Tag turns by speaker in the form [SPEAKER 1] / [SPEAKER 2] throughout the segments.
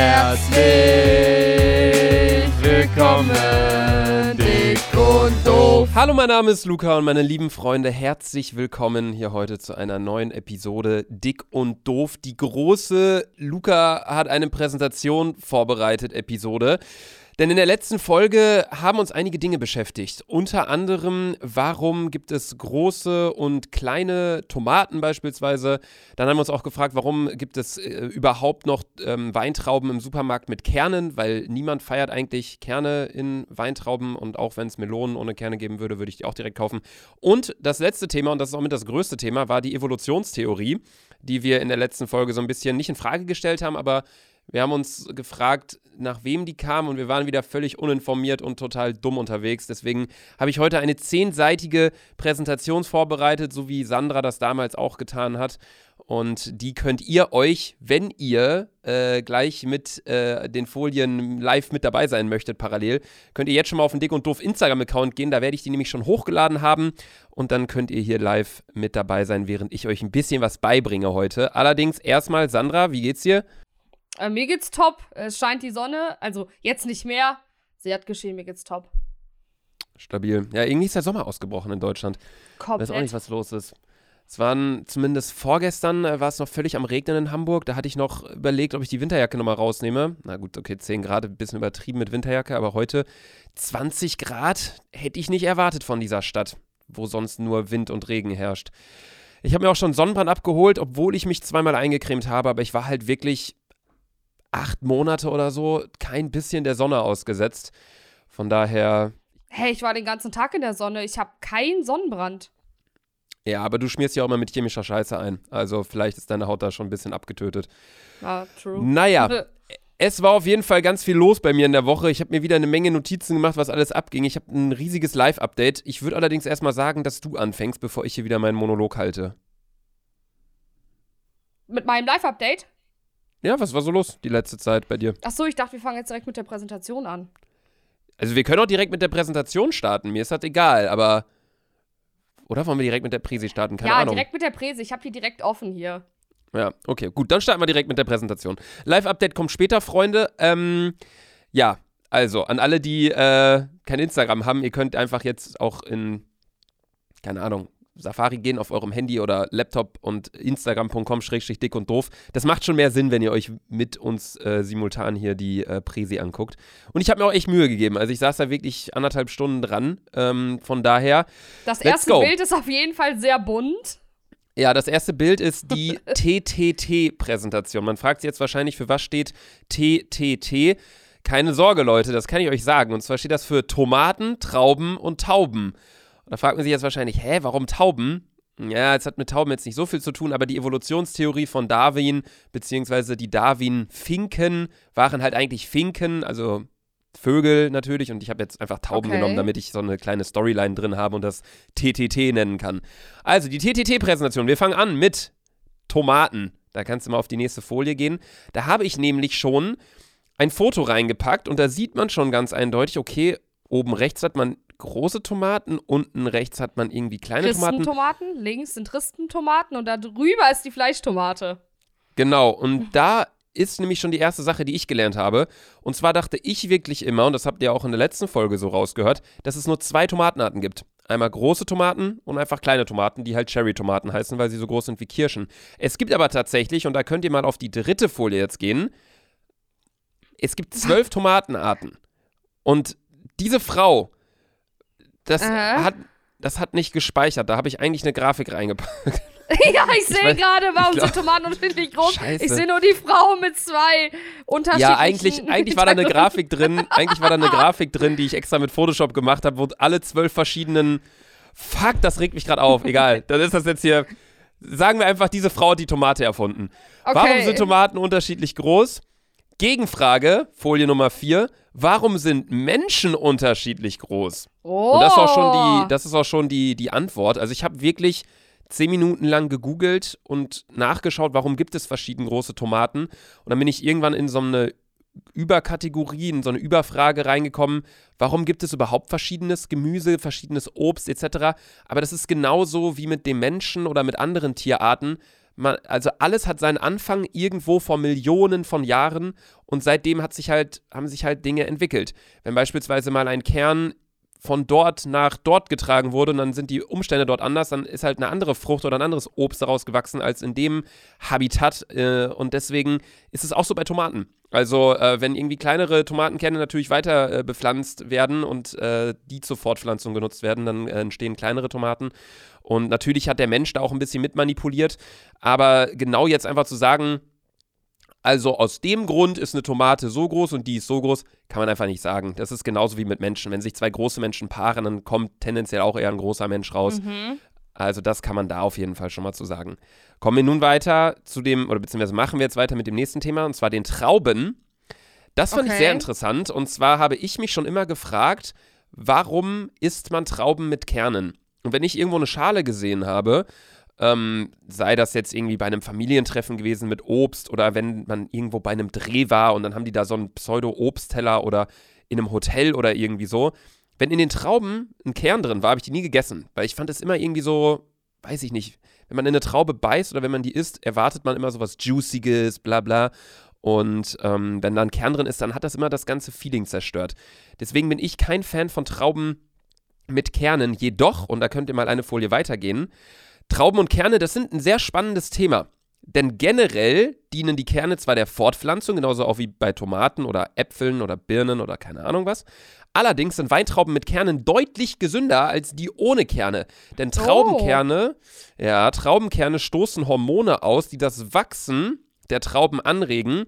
[SPEAKER 1] Herzlich willkommen, dick und doof.
[SPEAKER 2] Hallo, mein Name ist Luca und meine lieben Freunde, herzlich willkommen hier heute zu einer neuen Episode Dick und Doof. Die große Luca hat eine Präsentation vorbereitet Episode. Denn in der letzten Folge haben uns einige Dinge beschäftigt. Unter anderem, warum gibt es große und kleine Tomaten beispielsweise. Dann haben wir uns auch gefragt, warum gibt es äh, überhaupt noch ähm, Weintrauben im Supermarkt mit Kernen, weil niemand feiert eigentlich Kerne in Weintrauben und auch wenn es Melonen ohne Kerne geben würde, würde ich die auch direkt kaufen. Und das letzte Thema, und das ist auch mit das größte Thema, war die Evolutionstheorie, die wir in der letzten Folge so ein bisschen nicht in Frage gestellt haben, aber wir haben uns gefragt, nach wem die kamen und wir waren wieder völlig uninformiert und total dumm unterwegs. Deswegen habe ich heute eine zehnseitige Präsentation vorbereitet, so wie Sandra das damals auch getan hat. Und die könnt ihr euch, wenn ihr äh, gleich mit äh, den Folien live mit dabei sein möchtet, parallel, könnt ihr jetzt schon mal auf den Dick und Doof Instagram-Account gehen. Da werde ich die nämlich schon hochgeladen haben. Und dann könnt ihr hier live mit dabei sein, während ich euch ein bisschen was beibringe heute. Allerdings erstmal, Sandra, wie geht's dir?
[SPEAKER 3] Äh, mir geht's top. Es scheint die Sonne. Also jetzt nicht mehr. Sie hat geschehen, mir geht's top.
[SPEAKER 2] Stabil. Ja, irgendwie ist der Sommer ausgebrochen in Deutschland.
[SPEAKER 3] Komplett.
[SPEAKER 2] Weiß auch nicht, was los ist. Es waren zumindest vorgestern, äh, war es noch völlig am Regnen in Hamburg. Da hatte ich noch überlegt, ob ich die Winterjacke nochmal rausnehme. Na gut, okay, 10 Grad, ein bisschen übertrieben mit Winterjacke, aber heute 20 Grad hätte ich nicht erwartet von dieser Stadt, wo sonst nur Wind und Regen herrscht. Ich habe mir auch schon Sonnenbrand abgeholt, obwohl ich mich zweimal eingecremt habe, aber ich war halt wirklich acht Monate oder so kein bisschen der Sonne ausgesetzt. Von daher.
[SPEAKER 3] Hey, ich war den ganzen Tag in der Sonne. Ich habe keinen Sonnenbrand.
[SPEAKER 2] Ja, aber du schmierst ja auch immer mit chemischer Scheiße ein. Also vielleicht ist deine Haut da schon ein bisschen abgetötet.
[SPEAKER 3] Ah, true.
[SPEAKER 2] Naja. Es war auf jeden Fall ganz viel los bei mir in der Woche. Ich habe mir wieder eine Menge Notizen gemacht, was alles abging. Ich habe ein riesiges Live-Update. Ich würde allerdings erstmal sagen, dass du anfängst, bevor ich hier wieder meinen Monolog halte.
[SPEAKER 3] Mit meinem Live-Update?
[SPEAKER 2] Ja, was war so los die letzte Zeit bei dir?
[SPEAKER 3] Achso, ich dachte, wir fangen jetzt direkt mit der Präsentation an.
[SPEAKER 2] Also wir können auch direkt mit der Präsentation starten. Mir ist das egal, aber. Oder wollen wir direkt mit der Präsi starten? Keine
[SPEAKER 3] ja,
[SPEAKER 2] Ahnung.
[SPEAKER 3] direkt mit der Präse. Ich habe die direkt offen hier.
[SPEAKER 2] Ja, okay, gut. Dann starten wir direkt mit der Präsentation. Live-Update kommt später, Freunde. Ähm, ja, also an alle, die äh, kein Instagram haben, ihr könnt einfach jetzt auch in, keine Ahnung, Safari gehen auf eurem Handy oder Laptop und instagram.com schrägstrich dick und doof. Das macht schon mehr Sinn, wenn ihr euch mit uns äh, simultan hier die äh, Präsi anguckt. Und ich habe mir auch echt Mühe gegeben. Also ich saß da wirklich anderthalb Stunden dran. Ähm, von daher.
[SPEAKER 3] Das erste go. Bild ist auf jeden Fall sehr bunt.
[SPEAKER 2] Ja, das erste Bild ist die TTT-Präsentation. Man fragt sich jetzt wahrscheinlich, für was steht TTT? Keine Sorge, Leute, das kann ich euch sagen. Und zwar steht das für Tomaten, Trauben und Tauben. Und da fragt man sich jetzt wahrscheinlich, hä, warum Tauben? Ja, es hat mit Tauben jetzt nicht so viel zu tun, aber die Evolutionstheorie von Darwin, beziehungsweise die Darwin-Finken, waren halt eigentlich Finken, also Vögel natürlich. Und ich habe jetzt einfach Tauben okay. genommen, damit ich so eine kleine Storyline drin habe und das TTT nennen kann. Also die TTT-Präsentation. Wir fangen an mit Tomaten. Da kannst du mal auf die nächste Folie gehen. Da habe ich nämlich schon ein Foto reingepackt und da sieht man schon ganz eindeutig, okay, oben rechts hat man große Tomaten, unten rechts hat man irgendwie kleine Tomaten.
[SPEAKER 3] Tomaten, links sind Ristentomaten und da drüber ist die Fleischtomate.
[SPEAKER 2] Genau, und da ist nämlich schon die erste Sache, die ich gelernt habe. Und zwar dachte ich wirklich immer, und das habt ihr auch in der letzten Folge so rausgehört, dass es nur zwei Tomatenarten gibt. Einmal große Tomaten und einfach kleine Tomaten, die halt Cherry-Tomaten heißen, weil sie so groß sind wie Kirschen. Es gibt aber tatsächlich, und da könnt ihr mal auf die dritte Folie jetzt gehen, es gibt zwölf Tomatenarten. Und diese Frau das hat, das hat nicht gespeichert. Da habe ich eigentlich eine Grafik reingepackt.
[SPEAKER 3] ja, ich sehe gerade, warum glaub, sind Tomaten unterschiedlich groß? Scheiße. Ich sehe nur die Frau mit zwei unterschiedlichen.
[SPEAKER 2] Ja, eigentlich, eigentlich war da eine Grafik drin. Eigentlich war da eine Grafik drin, die ich extra mit Photoshop gemacht habe, wo alle zwölf verschiedenen. Fuck, das regt mich gerade auf. Egal, dann ist das jetzt hier. Sagen wir einfach, diese Frau hat die Tomate erfunden. Okay. Warum sind Tomaten unterschiedlich groß? Gegenfrage, Folie Nummer 4. Warum sind Menschen unterschiedlich groß?
[SPEAKER 3] Oh.
[SPEAKER 2] Und das ist auch schon die, das ist auch schon die, die Antwort. Also ich habe wirklich zehn Minuten lang gegoogelt und nachgeschaut, warum gibt es verschieden große Tomaten. Und dann bin ich irgendwann in so eine Überkategorie, in so eine Überfrage reingekommen, warum gibt es überhaupt verschiedenes Gemüse, verschiedenes Obst etc. Aber das ist genauso wie mit dem Menschen oder mit anderen Tierarten man, also alles hat seinen Anfang irgendwo vor Millionen von Jahren und seitdem hat sich halt, haben sich halt Dinge entwickelt. Wenn beispielsweise mal ein Kern von dort nach dort getragen wurde und dann sind die Umstände dort anders, dann ist halt eine andere Frucht oder ein anderes Obst daraus gewachsen als in dem Habitat. Äh, und deswegen ist es auch so bei Tomaten. Also äh, wenn irgendwie kleinere Tomatenkerne natürlich weiter äh, bepflanzt werden und äh, die zur Fortpflanzung genutzt werden, dann äh, entstehen kleinere Tomaten. Und natürlich hat der Mensch da auch ein bisschen mitmanipuliert. Aber genau jetzt einfach zu sagen, also aus dem Grund ist eine Tomate so groß und die ist so groß, kann man einfach nicht sagen. Das ist genauso wie mit Menschen. Wenn sich zwei große Menschen paaren, dann kommt tendenziell auch eher ein großer Mensch raus. Mhm. Also das kann man da auf jeden Fall schon mal zu sagen. Kommen wir nun weiter zu dem, oder beziehungsweise machen wir jetzt weiter mit dem nächsten Thema, und zwar den Trauben. Das fand okay. ich sehr interessant. Und zwar habe ich mich schon immer gefragt, warum isst man Trauben mit Kernen? Und wenn ich irgendwo eine Schale gesehen habe, ähm, sei das jetzt irgendwie bei einem Familientreffen gewesen mit Obst oder wenn man irgendwo bei einem Dreh war und dann haben die da so einen Pseudo-Obstteller oder in einem Hotel oder irgendwie so. Wenn in den Trauben ein Kern drin war, habe ich die nie gegessen, weil ich fand es immer irgendwie so, weiß ich nicht, wenn man in eine Traube beißt oder wenn man die isst, erwartet man immer so was Juiciges, bla bla. Und ähm, wenn da ein Kern drin ist, dann hat das immer das ganze Feeling zerstört. Deswegen bin ich kein Fan von Trauben mit Kernen. Jedoch, und da könnt ihr mal eine Folie weitergehen, Trauben und Kerne, das sind ein sehr spannendes Thema. Denn generell dienen die Kerne zwar der Fortpflanzung, genauso auch wie bei Tomaten oder Äpfeln oder Birnen oder keine Ahnung was. Allerdings sind Weintrauben mit Kernen deutlich gesünder als die ohne Kerne. Denn Traubenkerne, oh. ja, Traubenkerne stoßen Hormone aus, die das Wachsen der Trauben anregen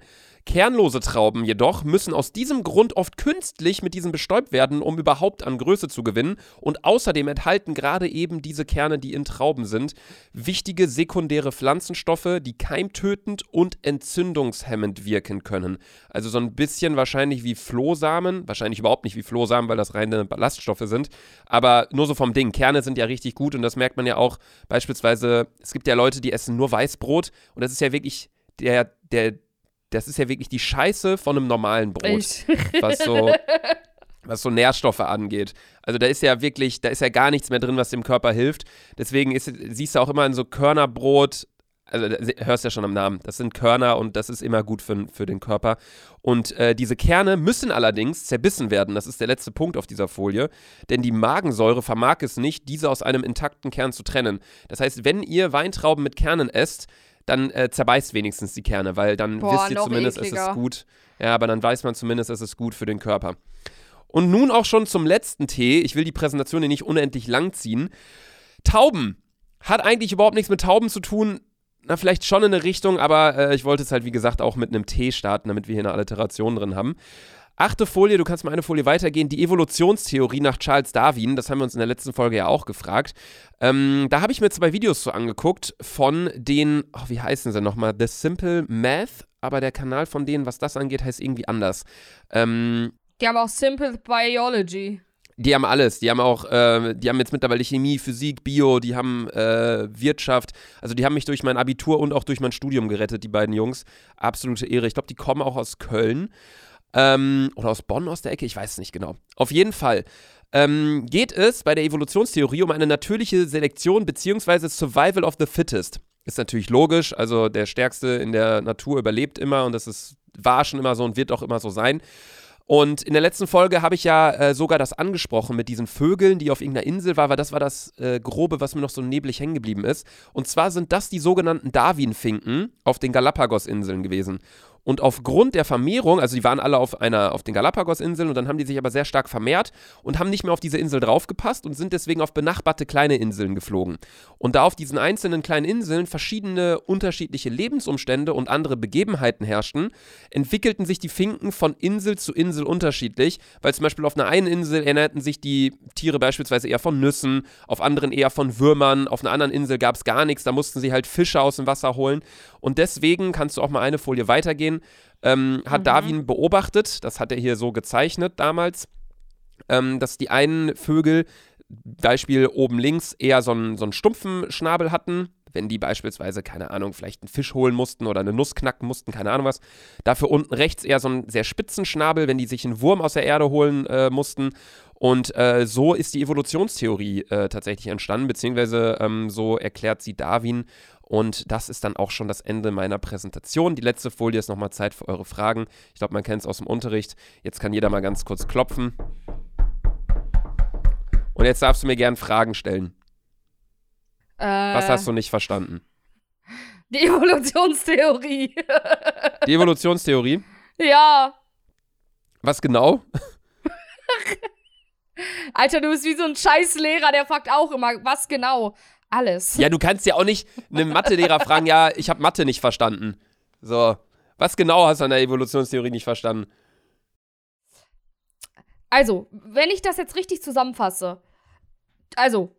[SPEAKER 2] Kernlose Trauben jedoch müssen aus diesem Grund oft künstlich mit diesen bestäubt werden, um überhaupt an Größe zu gewinnen. Und außerdem enthalten gerade eben diese Kerne, die in Trauben sind, wichtige sekundäre Pflanzenstoffe, die keimtötend und entzündungshemmend wirken können. Also so ein bisschen wahrscheinlich wie Flohsamen, wahrscheinlich überhaupt nicht wie Flohsamen, weil das reine Ballaststoffe sind, aber nur so vom Ding. Kerne sind ja richtig gut und das merkt man ja auch beispielsweise, es gibt ja Leute, die essen nur Weißbrot und das ist ja wirklich der, der, das ist ja wirklich die Scheiße von einem normalen Brot, was so, was so Nährstoffe angeht. Also da ist ja wirklich, da ist ja gar nichts mehr drin, was dem Körper hilft. Deswegen ist, siehst du auch immer in so Körnerbrot, also hörst ja schon am Namen, das sind Körner und das ist immer gut für, für den Körper. Und äh, diese Kerne müssen allerdings zerbissen werden. Das ist der letzte Punkt auf dieser Folie. Denn die Magensäure vermag es nicht, diese aus einem intakten Kern zu trennen. Das heißt, wenn ihr Weintrauben mit Kernen esst, dann äh, zerbeißt wenigstens die Kerne, weil dann Boah, wisst ihr zumindest, ekliger. es ist gut. Ja, aber dann weiß man zumindest, es ist gut für den Körper. Und nun auch schon zum letzten Tee. Ich will die Präsentation hier nicht unendlich lang ziehen. Tauben. Hat eigentlich überhaupt nichts mit Tauben zu tun. Na, vielleicht schon in eine Richtung, aber äh, ich wollte es halt, wie gesagt, auch mit einem Tee starten, damit wir hier eine Alliteration drin haben. Achte Folie, du kannst mal eine Folie weitergehen. Die Evolutionstheorie nach Charles Darwin, das haben wir uns in der letzten Folge ja auch gefragt. Ähm, da habe ich mir zwei Videos so angeguckt von den, oh, wie heißen sie nochmal? The Simple Math, aber der Kanal von denen, was das angeht, heißt irgendwie anders. Ähm,
[SPEAKER 3] die haben auch Simple Biology.
[SPEAKER 2] Die haben alles. Die haben auch, äh, die haben jetzt mittlerweile Chemie, Physik, Bio, die haben äh, Wirtschaft. Also die haben mich durch mein Abitur und auch durch mein Studium gerettet, die beiden Jungs. Absolute Ehre. Ich glaube, die kommen auch aus Köln. Ähm, oder aus Bonn aus der Ecke, ich weiß es nicht genau. Auf jeden Fall ähm, geht es bei der Evolutionstheorie um eine natürliche Selektion bzw. Survival of the Fittest. Ist natürlich logisch, also der Stärkste in der Natur überlebt immer und das ist, war schon immer so und wird auch immer so sein. Und in der letzten Folge habe ich ja äh, sogar das angesprochen mit diesen Vögeln, die auf irgendeiner Insel waren, weil das war das äh, Grobe, was mir noch so neblig hängen geblieben ist. Und zwar sind das die sogenannten Darwin-Finken auf den Galapagos-Inseln gewesen. Und aufgrund der Vermehrung, also die waren alle auf einer, auf den Galapagos-Inseln und dann haben die sich aber sehr stark vermehrt und haben nicht mehr auf diese Insel draufgepasst und sind deswegen auf benachbarte kleine Inseln geflogen. Und da auf diesen einzelnen kleinen Inseln verschiedene unterschiedliche Lebensumstände und andere Begebenheiten herrschten, entwickelten sich die Finken von Insel zu Insel unterschiedlich, weil zum Beispiel auf einer einen Insel ernährten sich die Tiere beispielsweise eher von Nüssen, auf anderen eher von Würmern, auf einer anderen Insel gab es gar nichts, da mussten sie halt Fische aus dem Wasser holen. Und deswegen kannst du auch mal eine Folie weitergehen. Ähm, hat mhm. Darwin beobachtet, das hat er hier so gezeichnet damals, ähm, dass die einen Vögel, Beispiel oben links, eher so einen, so einen stumpfen Schnabel hatten, wenn die beispielsweise, keine Ahnung, vielleicht einen Fisch holen mussten oder eine Nuss knacken mussten, keine Ahnung was. Dafür unten rechts eher so einen sehr spitzen Schnabel, wenn die sich einen Wurm aus der Erde holen äh, mussten. Und äh, so ist die Evolutionstheorie äh, tatsächlich entstanden, beziehungsweise ähm, so erklärt sie Darwin. Und das ist dann auch schon das Ende meiner Präsentation. Die letzte Folie ist nochmal Zeit für eure Fragen. Ich glaube, man kennt es aus dem Unterricht. Jetzt kann jeder mal ganz kurz klopfen. Und jetzt darfst du mir gerne Fragen stellen. Äh, Was hast du nicht verstanden?
[SPEAKER 3] Die Evolutionstheorie.
[SPEAKER 2] Die Evolutionstheorie?
[SPEAKER 3] Ja.
[SPEAKER 2] Was genau?
[SPEAKER 3] Alter, du bist wie so ein scheiß Lehrer, der fragt auch immer, was genau? Alles.
[SPEAKER 2] Ja, du kannst ja auch nicht einem Mathelehrer fragen, ja, ich habe Mathe nicht verstanden. So, was genau hast du an der Evolutionstheorie nicht verstanden?
[SPEAKER 3] Also, wenn ich das jetzt richtig zusammenfasse, also,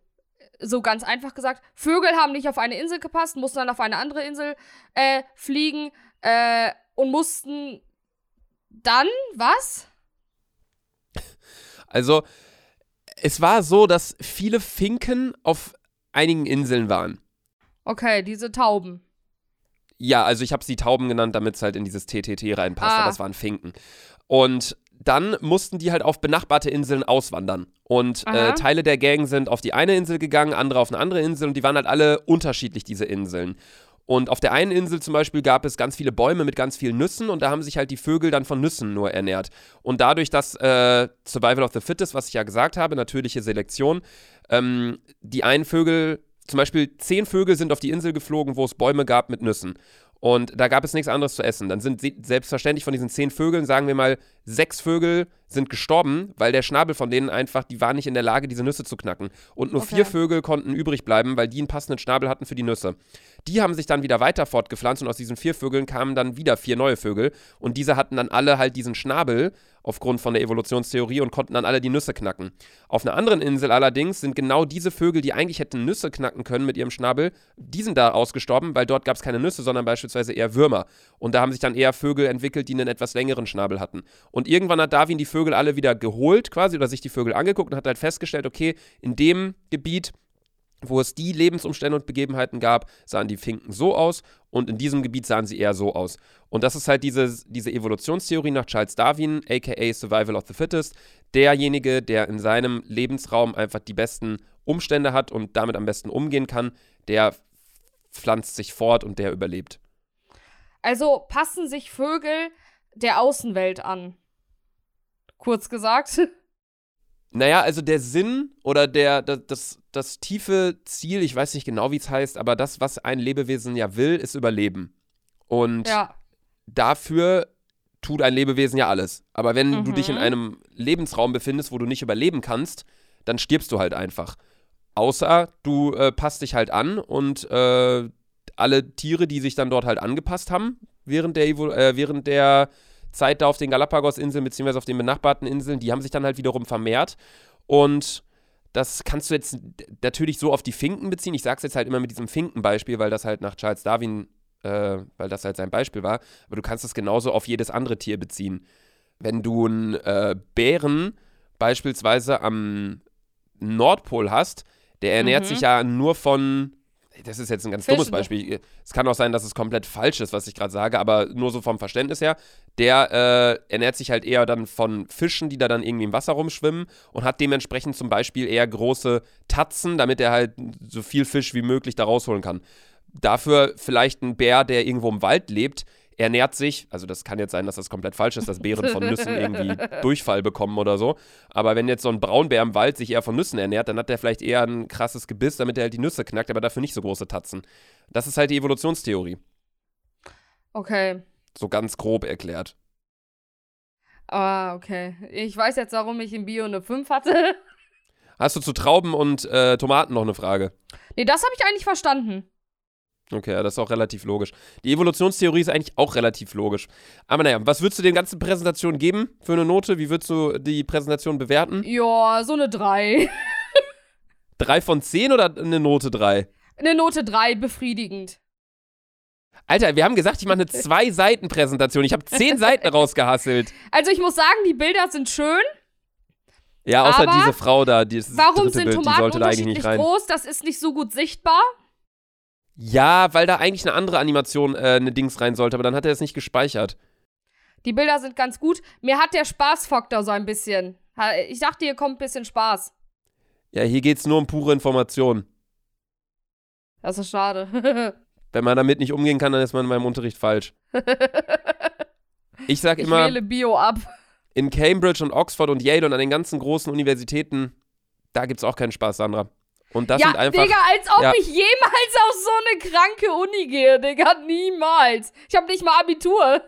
[SPEAKER 3] so ganz einfach gesagt, Vögel haben nicht auf eine Insel gepasst, mussten dann auf eine andere Insel äh, fliegen äh, und mussten dann was?
[SPEAKER 2] Also, es war so, dass viele Finken auf einigen Inseln waren.
[SPEAKER 3] Okay, diese Tauben.
[SPEAKER 2] Ja, also ich habe sie Tauben genannt, damit es halt in dieses TTT reinpasst, ah. es waren Finken. Und dann mussten die halt auf benachbarte Inseln auswandern. Und äh, Teile der Gang sind auf die eine Insel gegangen, andere auf eine andere Insel und die waren halt alle unterschiedlich, diese Inseln. Und auf der einen Insel zum Beispiel gab es ganz viele Bäume mit ganz vielen Nüssen und da haben sich halt die Vögel dann von Nüssen nur ernährt. Und dadurch, dass äh, Survival of the Fittest, was ich ja gesagt habe, natürliche Selektion, ähm, die einen Vögel, zum Beispiel zehn Vögel sind auf die Insel geflogen, wo es Bäume gab mit Nüssen. Und da gab es nichts anderes zu essen. Dann sind selbstverständlich von diesen zehn Vögeln, sagen wir mal, sechs Vögel sind gestorben, weil der Schnabel von denen einfach, die waren nicht in der Lage, diese Nüsse zu knacken. Und nur okay. vier Vögel konnten übrig bleiben, weil die einen passenden Schnabel hatten für die Nüsse. Die haben sich dann wieder weiter fortgepflanzt und aus diesen vier Vögeln kamen dann wieder vier neue Vögel. Und diese hatten dann alle halt diesen Schnabel aufgrund von der Evolutionstheorie und konnten dann alle die Nüsse knacken. Auf einer anderen Insel allerdings sind genau diese Vögel, die eigentlich hätten Nüsse knacken können mit ihrem Schnabel, die sind da ausgestorben, weil dort gab es keine Nüsse, sondern beispielsweise eher Würmer. Und da haben sich dann eher Vögel entwickelt, die einen etwas längeren Schnabel hatten. Und irgendwann hat Darwin die Vögel alle wieder geholt, quasi, oder sich die Vögel angeguckt und hat halt festgestellt, okay, in dem Gebiet wo es die Lebensumstände und Begebenheiten gab, sahen die Finken so aus und in diesem Gebiet sahen sie eher so aus. Und das ist halt diese, diese Evolutionstheorie nach Charles Darwin, aka Survival of the Fittest, derjenige, der in seinem Lebensraum einfach die besten Umstände hat und damit am besten umgehen kann, der pflanzt sich fort und der überlebt.
[SPEAKER 3] Also passen sich Vögel der Außenwelt an. Kurz gesagt.
[SPEAKER 2] Naja, also der Sinn oder der, das, das, das tiefe Ziel, ich weiß nicht genau, wie es heißt, aber das, was ein Lebewesen ja will, ist Überleben. Und ja. dafür tut ein Lebewesen ja alles. Aber wenn mhm. du dich in mhm. einem Lebensraum befindest, wo du nicht überleben kannst, dann stirbst du halt einfach. Außer du äh, passt dich halt an und äh, alle Tiere, die sich dann dort halt angepasst haben, während der, äh, während der Zeit da auf den Galapagos-Inseln beziehungsweise auf den benachbarten Inseln, die haben sich dann halt wiederum vermehrt. Und das kannst du jetzt natürlich so auf die Finken beziehen. Ich sage es jetzt halt immer mit diesem Finkenbeispiel, weil das halt nach Charles Darwin, äh, weil das halt sein Beispiel war. Aber du kannst es genauso auf jedes andere Tier beziehen. Wenn du einen äh, Bären beispielsweise am Nordpol hast, der ernährt mhm. sich ja nur von das ist jetzt ein ganz Fischen. dummes Beispiel. Es kann auch sein, dass es komplett falsch ist, was ich gerade sage, aber nur so vom Verständnis her. Der äh, ernährt sich halt eher dann von Fischen, die da dann irgendwie im Wasser rumschwimmen und hat dementsprechend zum Beispiel eher große Tatzen, damit er halt so viel Fisch wie möglich da rausholen kann. Dafür vielleicht ein Bär, der irgendwo im Wald lebt, ernährt sich, also das kann jetzt sein, dass das komplett falsch ist, dass Bären von Nüssen irgendwie Durchfall bekommen oder so. Aber wenn jetzt so ein Braunbär im Wald sich eher von Nüssen ernährt, dann hat der vielleicht eher ein krasses Gebiss, damit er halt die Nüsse knackt, aber dafür nicht so große Tatzen. Das ist halt die Evolutionstheorie.
[SPEAKER 3] Okay.
[SPEAKER 2] So ganz grob erklärt.
[SPEAKER 3] Ah, okay. Ich weiß jetzt, warum ich in Bio eine 5 hatte.
[SPEAKER 2] Hast du zu Trauben und äh, Tomaten noch eine Frage?
[SPEAKER 3] Nee, das habe ich eigentlich verstanden.
[SPEAKER 2] Okay, ja, das ist auch relativ logisch. Die Evolutionstheorie ist eigentlich auch relativ logisch. Aber naja, was würdest du den ganzen Präsentationen geben für eine Note? Wie würdest du die Präsentation bewerten?
[SPEAKER 3] Ja, so eine 3.
[SPEAKER 2] 3 von 10 oder eine Note 3?
[SPEAKER 3] Eine Note 3, befriedigend.
[SPEAKER 2] Alter, wir haben gesagt, ich mache eine Zwei-Seiten-Präsentation. Ich habe 10 Seiten rausgehasselt.
[SPEAKER 3] Also ich muss sagen, die Bilder sind schön.
[SPEAKER 2] Ja, außer diese Frau da, die ist
[SPEAKER 3] Warum sind Bild, Tomaten unterschiedlich groß? Das ist nicht so gut sichtbar.
[SPEAKER 2] Ja, weil da eigentlich eine andere Animation, äh, eine Dings rein sollte, aber dann hat er es nicht gespeichert.
[SPEAKER 3] Die Bilder sind ganz gut. Mir hat der Spaßfaktor so ein bisschen Ich dachte, hier kommt ein bisschen Spaß.
[SPEAKER 2] Ja, hier geht's nur um pure Information.
[SPEAKER 3] Das ist schade.
[SPEAKER 2] Wenn man damit nicht umgehen kann, dann ist man in meinem Unterricht falsch. Ich sag
[SPEAKER 3] ich
[SPEAKER 2] immer,
[SPEAKER 3] wähle Bio ab.
[SPEAKER 2] in Cambridge und Oxford und Yale und an den ganzen großen Universitäten, da gibt's auch keinen Spaß, Sandra. Und das
[SPEAKER 3] ja,
[SPEAKER 2] sind einfach.
[SPEAKER 3] Digga, als ob
[SPEAKER 2] ja.
[SPEAKER 3] ich jemals auf so eine kranke Uni gehe, Digga. Niemals. Ich habe nicht mal Abitur.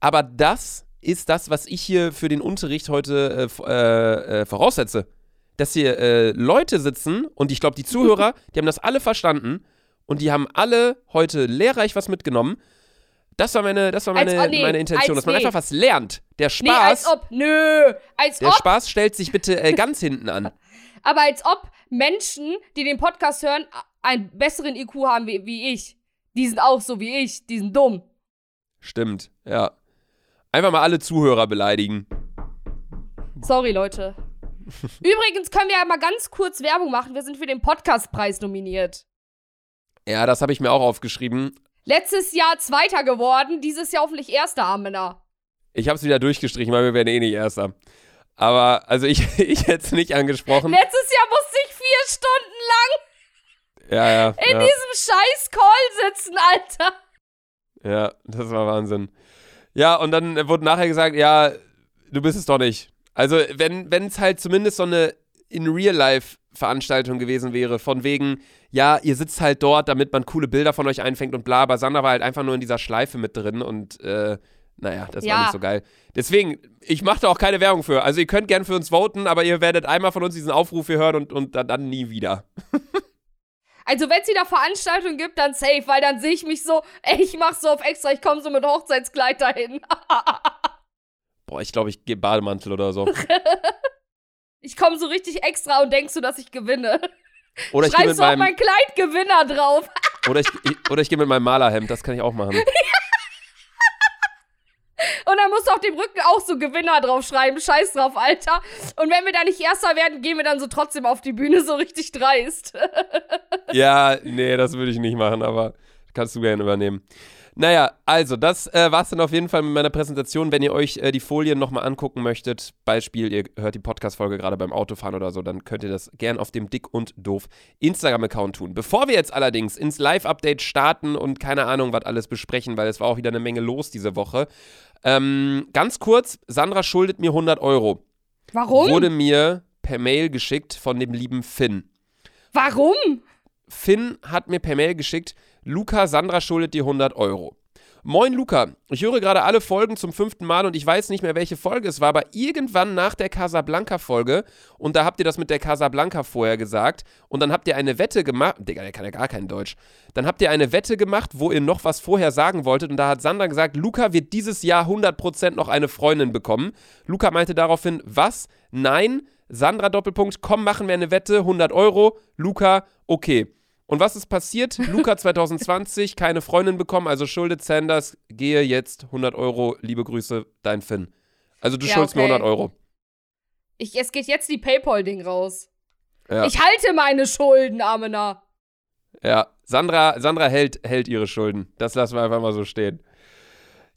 [SPEAKER 2] Aber das ist das, was ich hier für den Unterricht heute äh, äh, äh, voraussetze. Dass hier äh, Leute sitzen und ich glaube, die Zuhörer, die haben das alle verstanden und die haben alle heute lehrreich was mitgenommen. Das war meine, das war
[SPEAKER 3] Als-
[SPEAKER 2] meine,
[SPEAKER 3] oh, nee,
[SPEAKER 2] meine Intention,
[SPEAKER 3] als-
[SPEAKER 2] dass man
[SPEAKER 3] nee.
[SPEAKER 2] einfach was lernt. Der
[SPEAKER 3] Nee, als
[SPEAKER 2] Spaß,
[SPEAKER 3] ob. Nö. Als
[SPEAKER 2] der
[SPEAKER 3] ob.
[SPEAKER 2] Spaß stellt sich bitte äh, ganz hinten an.
[SPEAKER 3] Aber als ob Menschen, die den Podcast hören, einen besseren IQ haben wie, wie ich. Die sind auch so wie ich. Die sind dumm.
[SPEAKER 2] Stimmt, ja. Einfach mal alle Zuhörer beleidigen.
[SPEAKER 3] Sorry, Leute. Übrigens können wir ja mal ganz kurz Werbung machen. Wir sind für den Podcastpreis nominiert.
[SPEAKER 2] Ja, das habe ich mir auch aufgeschrieben.
[SPEAKER 3] Letztes Jahr Zweiter geworden, dieses Jahr hoffentlich Erster, Amena.
[SPEAKER 2] Ich habe es wieder durchgestrichen, weil wir werden eh nicht Erster. Aber, also ich, ich hätte es nicht angesprochen.
[SPEAKER 3] Letztes Jahr musste ich vier Stunden lang
[SPEAKER 2] Ja, ja.
[SPEAKER 3] in
[SPEAKER 2] ja.
[SPEAKER 3] diesem scheiß Call sitzen, Alter.
[SPEAKER 2] Ja, das war Wahnsinn. Ja, und dann wurde nachher gesagt, ja, du bist es doch nicht. Also, wenn es halt zumindest so eine in Real-Life-Veranstaltung gewesen wäre, von wegen, ja, ihr sitzt halt dort, damit man coole Bilder von euch einfängt und bla, aber Sandra war halt einfach nur in dieser Schleife mit drin und, äh, naja, das
[SPEAKER 3] Ja.
[SPEAKER 2] war nicht so geil. Deswegen, ich mache da auch keine Werbung für. Also, ihr könnt gern für uns voten, aber ihr werdet einmal von uns diesen Aufruf hier hören und, und dann, dann nie wieder.
[SPEAKER 3] Also, wenn es wieder Veranstaltungen gibt, dann safe, weil dann sehe ich mich so, ey, ich mach so auf extra, ich komme so mit Hochzeitskleid dahin.
[SPEAKER 2] Boah, ich glaube, ich gehe Bademantel oder so.
[SPEAKER 3] Ich komme so richtig extra und denkst du, dass ich gewinne.
[SPEAKER 2] Oder ich gehe mit
[SPEAKER 3] Schreibst du auf
[SPEAKER 2] meinem.
[SPEAKER 3] mein Kleid Gewinner drauf.
[SPEAKER 2] Oder ich, ich, oder ich gehe mit meinem Malerhemd, das kann ich auch machen.
[SPEAKER 3] Und dann musst du auf dem Rücken auch so Gewinner draufschreiben. Scheiß drauf, Alter. Und wenn wir da nicht Erster werden, gehen wir dann so trotzdem auf die Bühne, so richtig dreist.
[SPEAKER 2] Ja, nee, das würde ich nicht machen, aber kannst du gerne übernehmen. Naja, also, das äh, war es dann auf jeden Fall mit meiner Präsentation. Wenn ihr euch äh, die Folien nochmal angucken möchtet, Beispiel, ihr hört die Podcast-Folge gerade beim Autofahren oder so, dann könnt ihr das gern auf dem Dick und Doof Instagram-Account tun. Bevor wir jetzt allerdings ins Live-Update starten und keine Ahnung, was alles besprechen, weil es war auch wieder eine Menge los diese Woche. Ähm, ganz kurz, Sandra schuldet mir 100 Euro.
[SPEAKER 3] Warum?
[SPEAKER 2] Wurde mir per Mail geschickt von dem lieben Finn.
[SPEAKER 3] Warum?
[SPEAKER 2] Finn hat mir per Mail geschickt, Luca, Sandra schuldet dir 100 Euro. Moin Luca, ich höre gerade alle Folgen zum fünften Mal und ich weiß nicht mehr, welche Folge es war, aber irgendwann nach der Casablanca-Folge und da habt ihr das mit der Casablanca vorher gesagt und dann habt ihr eine Wette gemacht, Digga, der kann ja gar kein Deutsch, dann habt ihr eine Wette gemacht, wo ihr noch was vorher sagen wolltet und da hat Sandra gesagt, Luca wird dieses Jahr 100% noch eine Freundin bekommen. Luca meinte daraufhin, was? Nein, Sandra Doppelpunkt, komm, machen wir eine Wette, 100 Euro, Luca, okay. Und was ist passiert? Luca 2020, keine Freundin bekommen, also schuldet Sanders, gehe jetzt 100 Euro, liebe Grüße, dein Finn. Also du
[SPEAKER 3] Ja,
[SPEAKER 2] schuldest mir
[SPEAKER 3] okay.
[SPEAKER 2] 100 Euro.
[SPEAKER 3] Ich, es geht jetzt die Paypal-Ding raus.
[SPEAKER 2] Ja,
[SPEAKER 3] Ich halte meine Schulden, Amena.
[SPEAKER 2] ja. Sandra, Sandra hält, hält ihre Schulden. Das lassen wir einfach mal so stehen.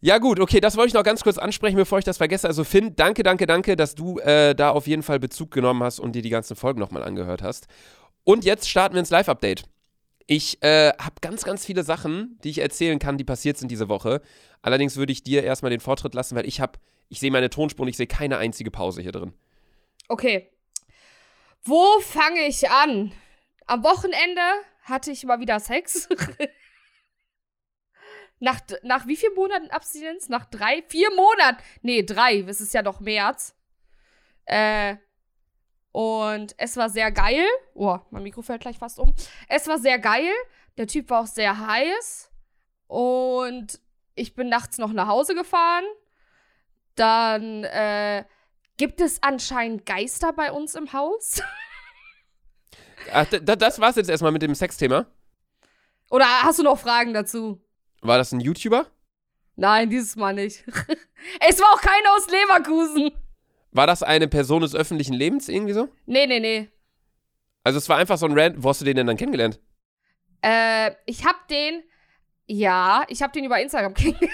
[SPEAKER 2] Ja gut, okay, das wollte ich noch ganz kurz ansprechen, bevor ich das vergesse. Also Finn, danke, danke, danke, dass du äh, da auf jeden Fall Bezug genommen hast und dir die ganzen Folgen nochmal angehört hast. Und jetzt starten wir ins Live-Update. Ich äh, habe ganz, ganz viele Sachen, die ich erzählen kann, die passiert sind diese Woche. Allerdings würde ich dir erstmal den Vortritt lassen, weil ich habe, ich sehe meine Tonspur und ich sehe keine einzige Pause hier drin.
[SPEAKER 3] Okay. Wo fange ich an? Am Wochenende hatte ich mal wieder Sex. nach, nach wie vielen Monaten Abstinenz? Nach drei? Vier Monaten? Nee, drei. Es ist ja doch März. Äh. Und es war sehr geil. Oh, mein Mikro fällt gleich fast um. Es war sehr geil. Der Typ war auch sehr heiß. Und ich bin nachts noch nach Hause gefahren. Dann, äh, gibt es anscheinend Geister bei uns im Haus?
[SPEAKER 2] Ach, da, das war's jetzt erstmal mit dem Sexthema.
[SPEAKER 3] Oder hast du noch Fragen dazu?
[SPEAKER 2] War das ein YouTuber?
[SPEAKER 3] Nein, dieses Mal nicht. es war auch keiner aus Leverkusen.
[SPEAKER 2] War das eine Person des öffentlichen Lebens irgendwie so?
[SPEAKER 3] Nee, nee, nee.
[SPEAKER 2] Also es war einfach so ein Rand. Wo hast du den denn dann kennengelernt?
[SPEAKER 3] Äh, ich hab den. Ja, ich hab den über Instagram kennengelernt.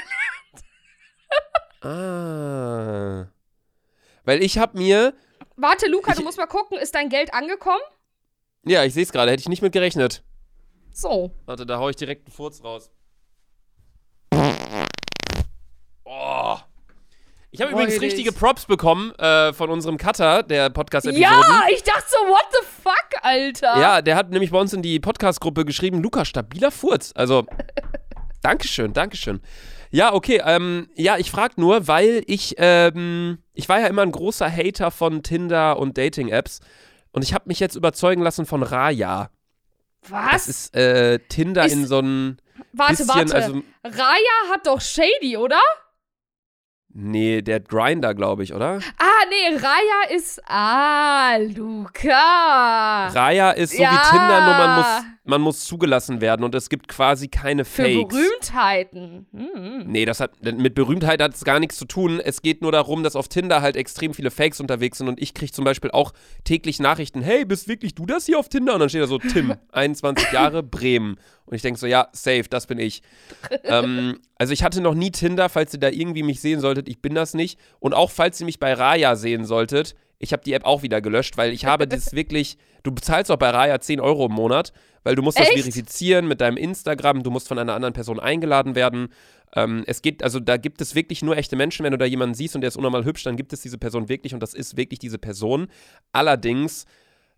[SPEAKER 2] Ah. Weil ich habe mir
[SPEAKER 3] Warte, Luca, du
[SPEAKER 2] Ich-
[SPEAKER 3] musst mal gucken, ist dein Geld angekommen?
[SPEAKER 2] Ja, ich sehe es gerade, hätte ich nicht mit gerechnet.
[SPEAKER 3] So.
[SPEAKER 2] Warte, da hau ich direkt einen Furz raus. Oh. Ich habe übrigens richtige Props bekommen äh, von unserem Cutter der Podcast-Episoden.
[SPEAKER 3] Ja, ich dachte so, what the fuck, Alter?
[SPEAKER 2] Ja, der hat nämlich bei uns in die Podcast-Gruppe geschrieben, Luca, stabiler Furz. Also, Dankeschön, Dankeschön. Ja, okay, ähm, ja, ich frag nur, weil ich, ähm, ich war ja immer ein großer Hater von Tinder und Dating-Apps und ich habe mich jetzt überzeugen lassen von Raya.
[SPEAKER 3] Was?
[SPEAKER 2] Das ist äh, Tinder
[SPEAKER 3] Ist-
[SPEAKER 2] in so ein
[SPEAKER 3] warte,
[SPEAKER 2] bisschen,
[SPEAKER 3] warte.
[SPEAKER 2] also,
[SPEAKER 3] Raya hat doch Shady, oder?
[SPEAKER 2] Nee, der hat Grinder, glaube ich, oder?
[SPEAKER 3] Ah, nee, Raya ist. Ah, Luca.
[SPEAKER 2] Raya ist so
[SPEAKER 3] Ja.
[SPEAKER 2] wie Tinder, nur man muss, man muss zugelassen werden und es gibt quasi keine
[SPEAKER 3] Für
[SPEAKER 2] Fakes.
[SPEAKER 3] Berühmtheiten. Hm.
[SPEAKER 2] Nee, das hat mit Berühmtheit hat es gar nichts zu tun. Es geht nur darum, dass auf Tinder halt extrem viele Fakes unterwegs sind und ich kriege zum Beispiel auch täglich Nachrichten, hey, bist wirklich du das hier auf Tinder? Und dann steht da so, Tim, 21 Jahre, Bremen. Und ich denke so, ja, safe, das bin ich. ähm, also ich hatte noch nie Tinder, falls ihr da irgendwie mich sehen solltet, ich bin das nicht. Und auch falls ihr mich bei Raya sehen solltet, ich habe die App auch wieder gelöscht, weil ich habe das wirklich, du bezahlst auch bei Raya 10 Euro im Monat, weil du musst das
[SPEAKER 3] Echt?
[SPEAKER 2] verifizieren mit deinem Instagram, du musst von einer anderen Person eingeladen werden. Ähm, es geht, also da gibt es wirklich nur echte Menschen. Wenn du da jemanden siehst und der ist unnormal hübsch, dann gibt es diese Person wirklich und das ist wirklich diese Person. Allerdings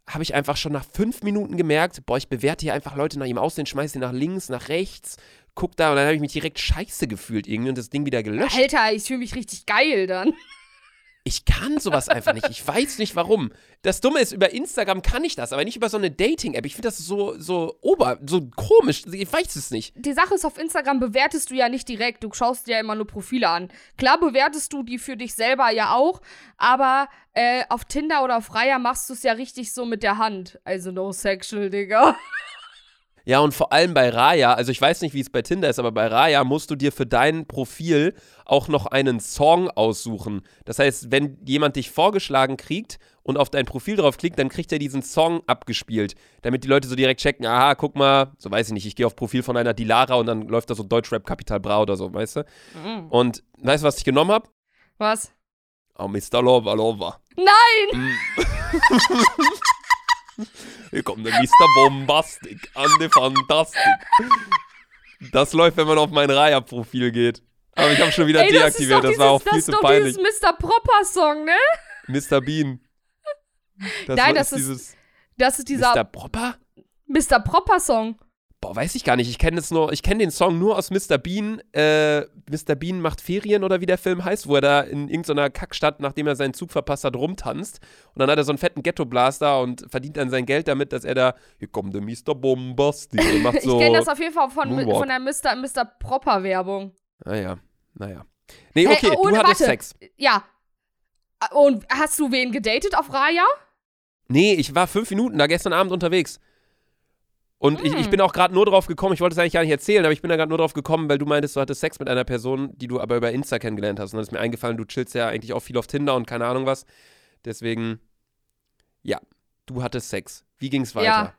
[SPEAKER 2] habe ich einfach schon nach fünf Minuten gemerkt, boah, ich bewerte hier einfach Leute nach ihrem Aussehen, schmeiße sie nach links, nach rechts, guck da und dann habe ich mich direkt scheiße gefühlt irgendwie und das Ding wieder gelöscht.
[SPEAKER 3] Alter, ich fühle mich richtig geil dann.
[SPEAKER 2] Ich kann sowas einfach nicht. Ich weiß nicht warum. Das Dumme ist, über Instagram kann ich das, aber nicht über so eine Dating-App. Ich finde das so, so ober, so komisch. Ich weiß es nicht.
[SPEAKER 3] Die Sache ist, auf Instagram bewertest du ja nicht direkt. Du schaust dir ja immer nur Profile an. Klar bewertest du die für dich selber ja auch, aber äh, auf Tinder oder Raya machst du es ja richtig so mit der Hand. Also no sexual, Digga.
[SPEAKER 2] Ja, und vor allem bei Raya, also ich weiß nicht, wie es bei Tinder ist, aber bei Raya musst du dir für dein Profil auch noch einen Song aussuchen. Das heißt, wenn jemand dich vorgeschlagen kriegt und auf dein Profil draufklickt, dann kriegt er diesen Song abgespielt, damit die Leute so direkt checken, aha, guck mal, so weiß ich nicht, ich gehe auf Profil von einer Dilara und dann läuft da so Deutschrap Capital Bra oder so, weißt du? Und weißt du, was ich genommen habe?
[SPEAKER 3] Was?
[SPEAKER 2] Oh, Mr. Lover Lover.
[SPEAKER 3] Nein!
[SPEAKER 2] Hier kommt der Mr. Bombastic an die Fantastik. Das läuft, wenn man auf mein Raya-Profil geht. Aber ich habe schon wieder
[SPEAKER 3] Ey, das ist
[SPEAKER 2] deaktiviert,
[SPEAKER 3] doch
[SPEAKER 2] das,
[SPEAKER 3] dieses,
[SPEAKER 2] war auch
[SPEAKER 3] das
[SPEAKER 2] viel
[SPEAKER 3] ist
[SPEAKER 2] zu
[SPEAKER 3] doch
[SPEAKER 2] peinlich.
[SPEAKER 3] dieses Mr. Proper-Song, ne?
[SPEAKER 2] Mr. Bean. Das
[SPEAKER 3] Nein, das ist
[SPEAKER 2] dieses
[SPEAKER 3] Das ist dieser
[SPEAKER 2] Mr. Propper?
[SPEAKER 3] Mr. Proper-Song.
[SPEAKER 2] Boah, weiß ich gar nicht. Ich kenne es nur, ich kenne den Song nur aus Mr. Bean. Äh, Mr. Bean macht Ferien oder wie der Film heißt, wo er da in irgendeiner Kackstadt, nachdem er seinen Zug verpasst hat, rumtanzt. Und dann hat er so einen fetten Ghetto-Blaster und verdient dann sein Geld damit, dass er da, hier kommt der Mr. Und macht so.
[SPEAKER 3] ich kenne das auf jeden Fall von,
[SPEAKER 2] Moonwalk.
[SPEAKER 3] von der Mr. Mr. Proper-Werbung.
[SPEAKER 2] Naja, naja. Nee,
[SPEAKER 3] Hey,
[SPEAKER 2] okay,
[SPEAKER 3] und
[SPEAKER 2] du hattest
[SPEAKER 3] warte.
[SPEAKER 2] Sex.
[SPEAKER 3] Ja. Und hast du wen gedatet auf Raya?
[SPEAKER 2] Nee, ich war fünf Minuten da gestern Abend unterwegs. Und ich, ich
[SPEAKER 3] Hm.
[SPEAKER 2] bin auch gerade nur drauf gekommen, ich wollte es eigentlich gar nicht erzählen, aber ich bin da gerade nur drauf gekommen, weil du meintest, du hattest Sex mit einer Person, die du aber über Insta kennengelernt hast. Und dann ist mir eingefallen, du chillst ja eigentlich auch viel auf Tinder und keine Ahnung was. Deswegen, ja, du hattest Sex. Wie ging's weiter?
[SPEAKER 3] Ja.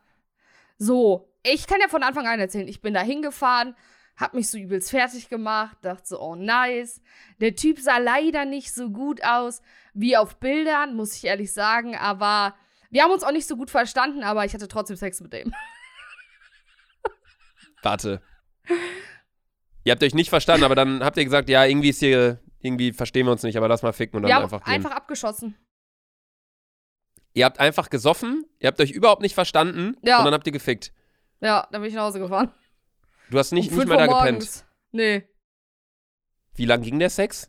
[SPEAKER 3] So, ich kann ja von Anfang an erzählen, ich bin da hingefahren, hab mich so übelst fertig gemacht, dachte so, oh nice. Der Typ sah leider nicht so gut aus wie auf Bildern, muss ich ehrlich sagen, aber wir haben uns auch nicht so gut verstanden, aber ich hatte trotzdem Sex mit dem.
[SPEAKER 2] Warte. Ihr habt euch nicht verstanden, aber dann habt ihr gesagt, ja, irgendwie ist hier, irgendwie verstehen wir uns nicht, aber lass mal ficken und dann
[SPEAKER 3] haben
[SPEAKER 2] einfach gehen.
[SPEAKER 3] einfach abgeschossen.
[SPEAKER 2] Ihr habt einfach gesoffen, ihr habt euch überhaupt nicht verstanden
[SPEAKER 3] Ja.
[SPEAKER 2] und dann habt ihr gefickt.
[SPEAKER 3] Ja, dann bin ich nach Hause gefahren.
[SPEAKER 2] Du hast nicht,
[SPEAKER 3] um
[SPEAKER 2] nicht mehr da gepennt.
[SPEAKER 3] Nee,
[SPEAKER 2] Wie lang ging der Sex?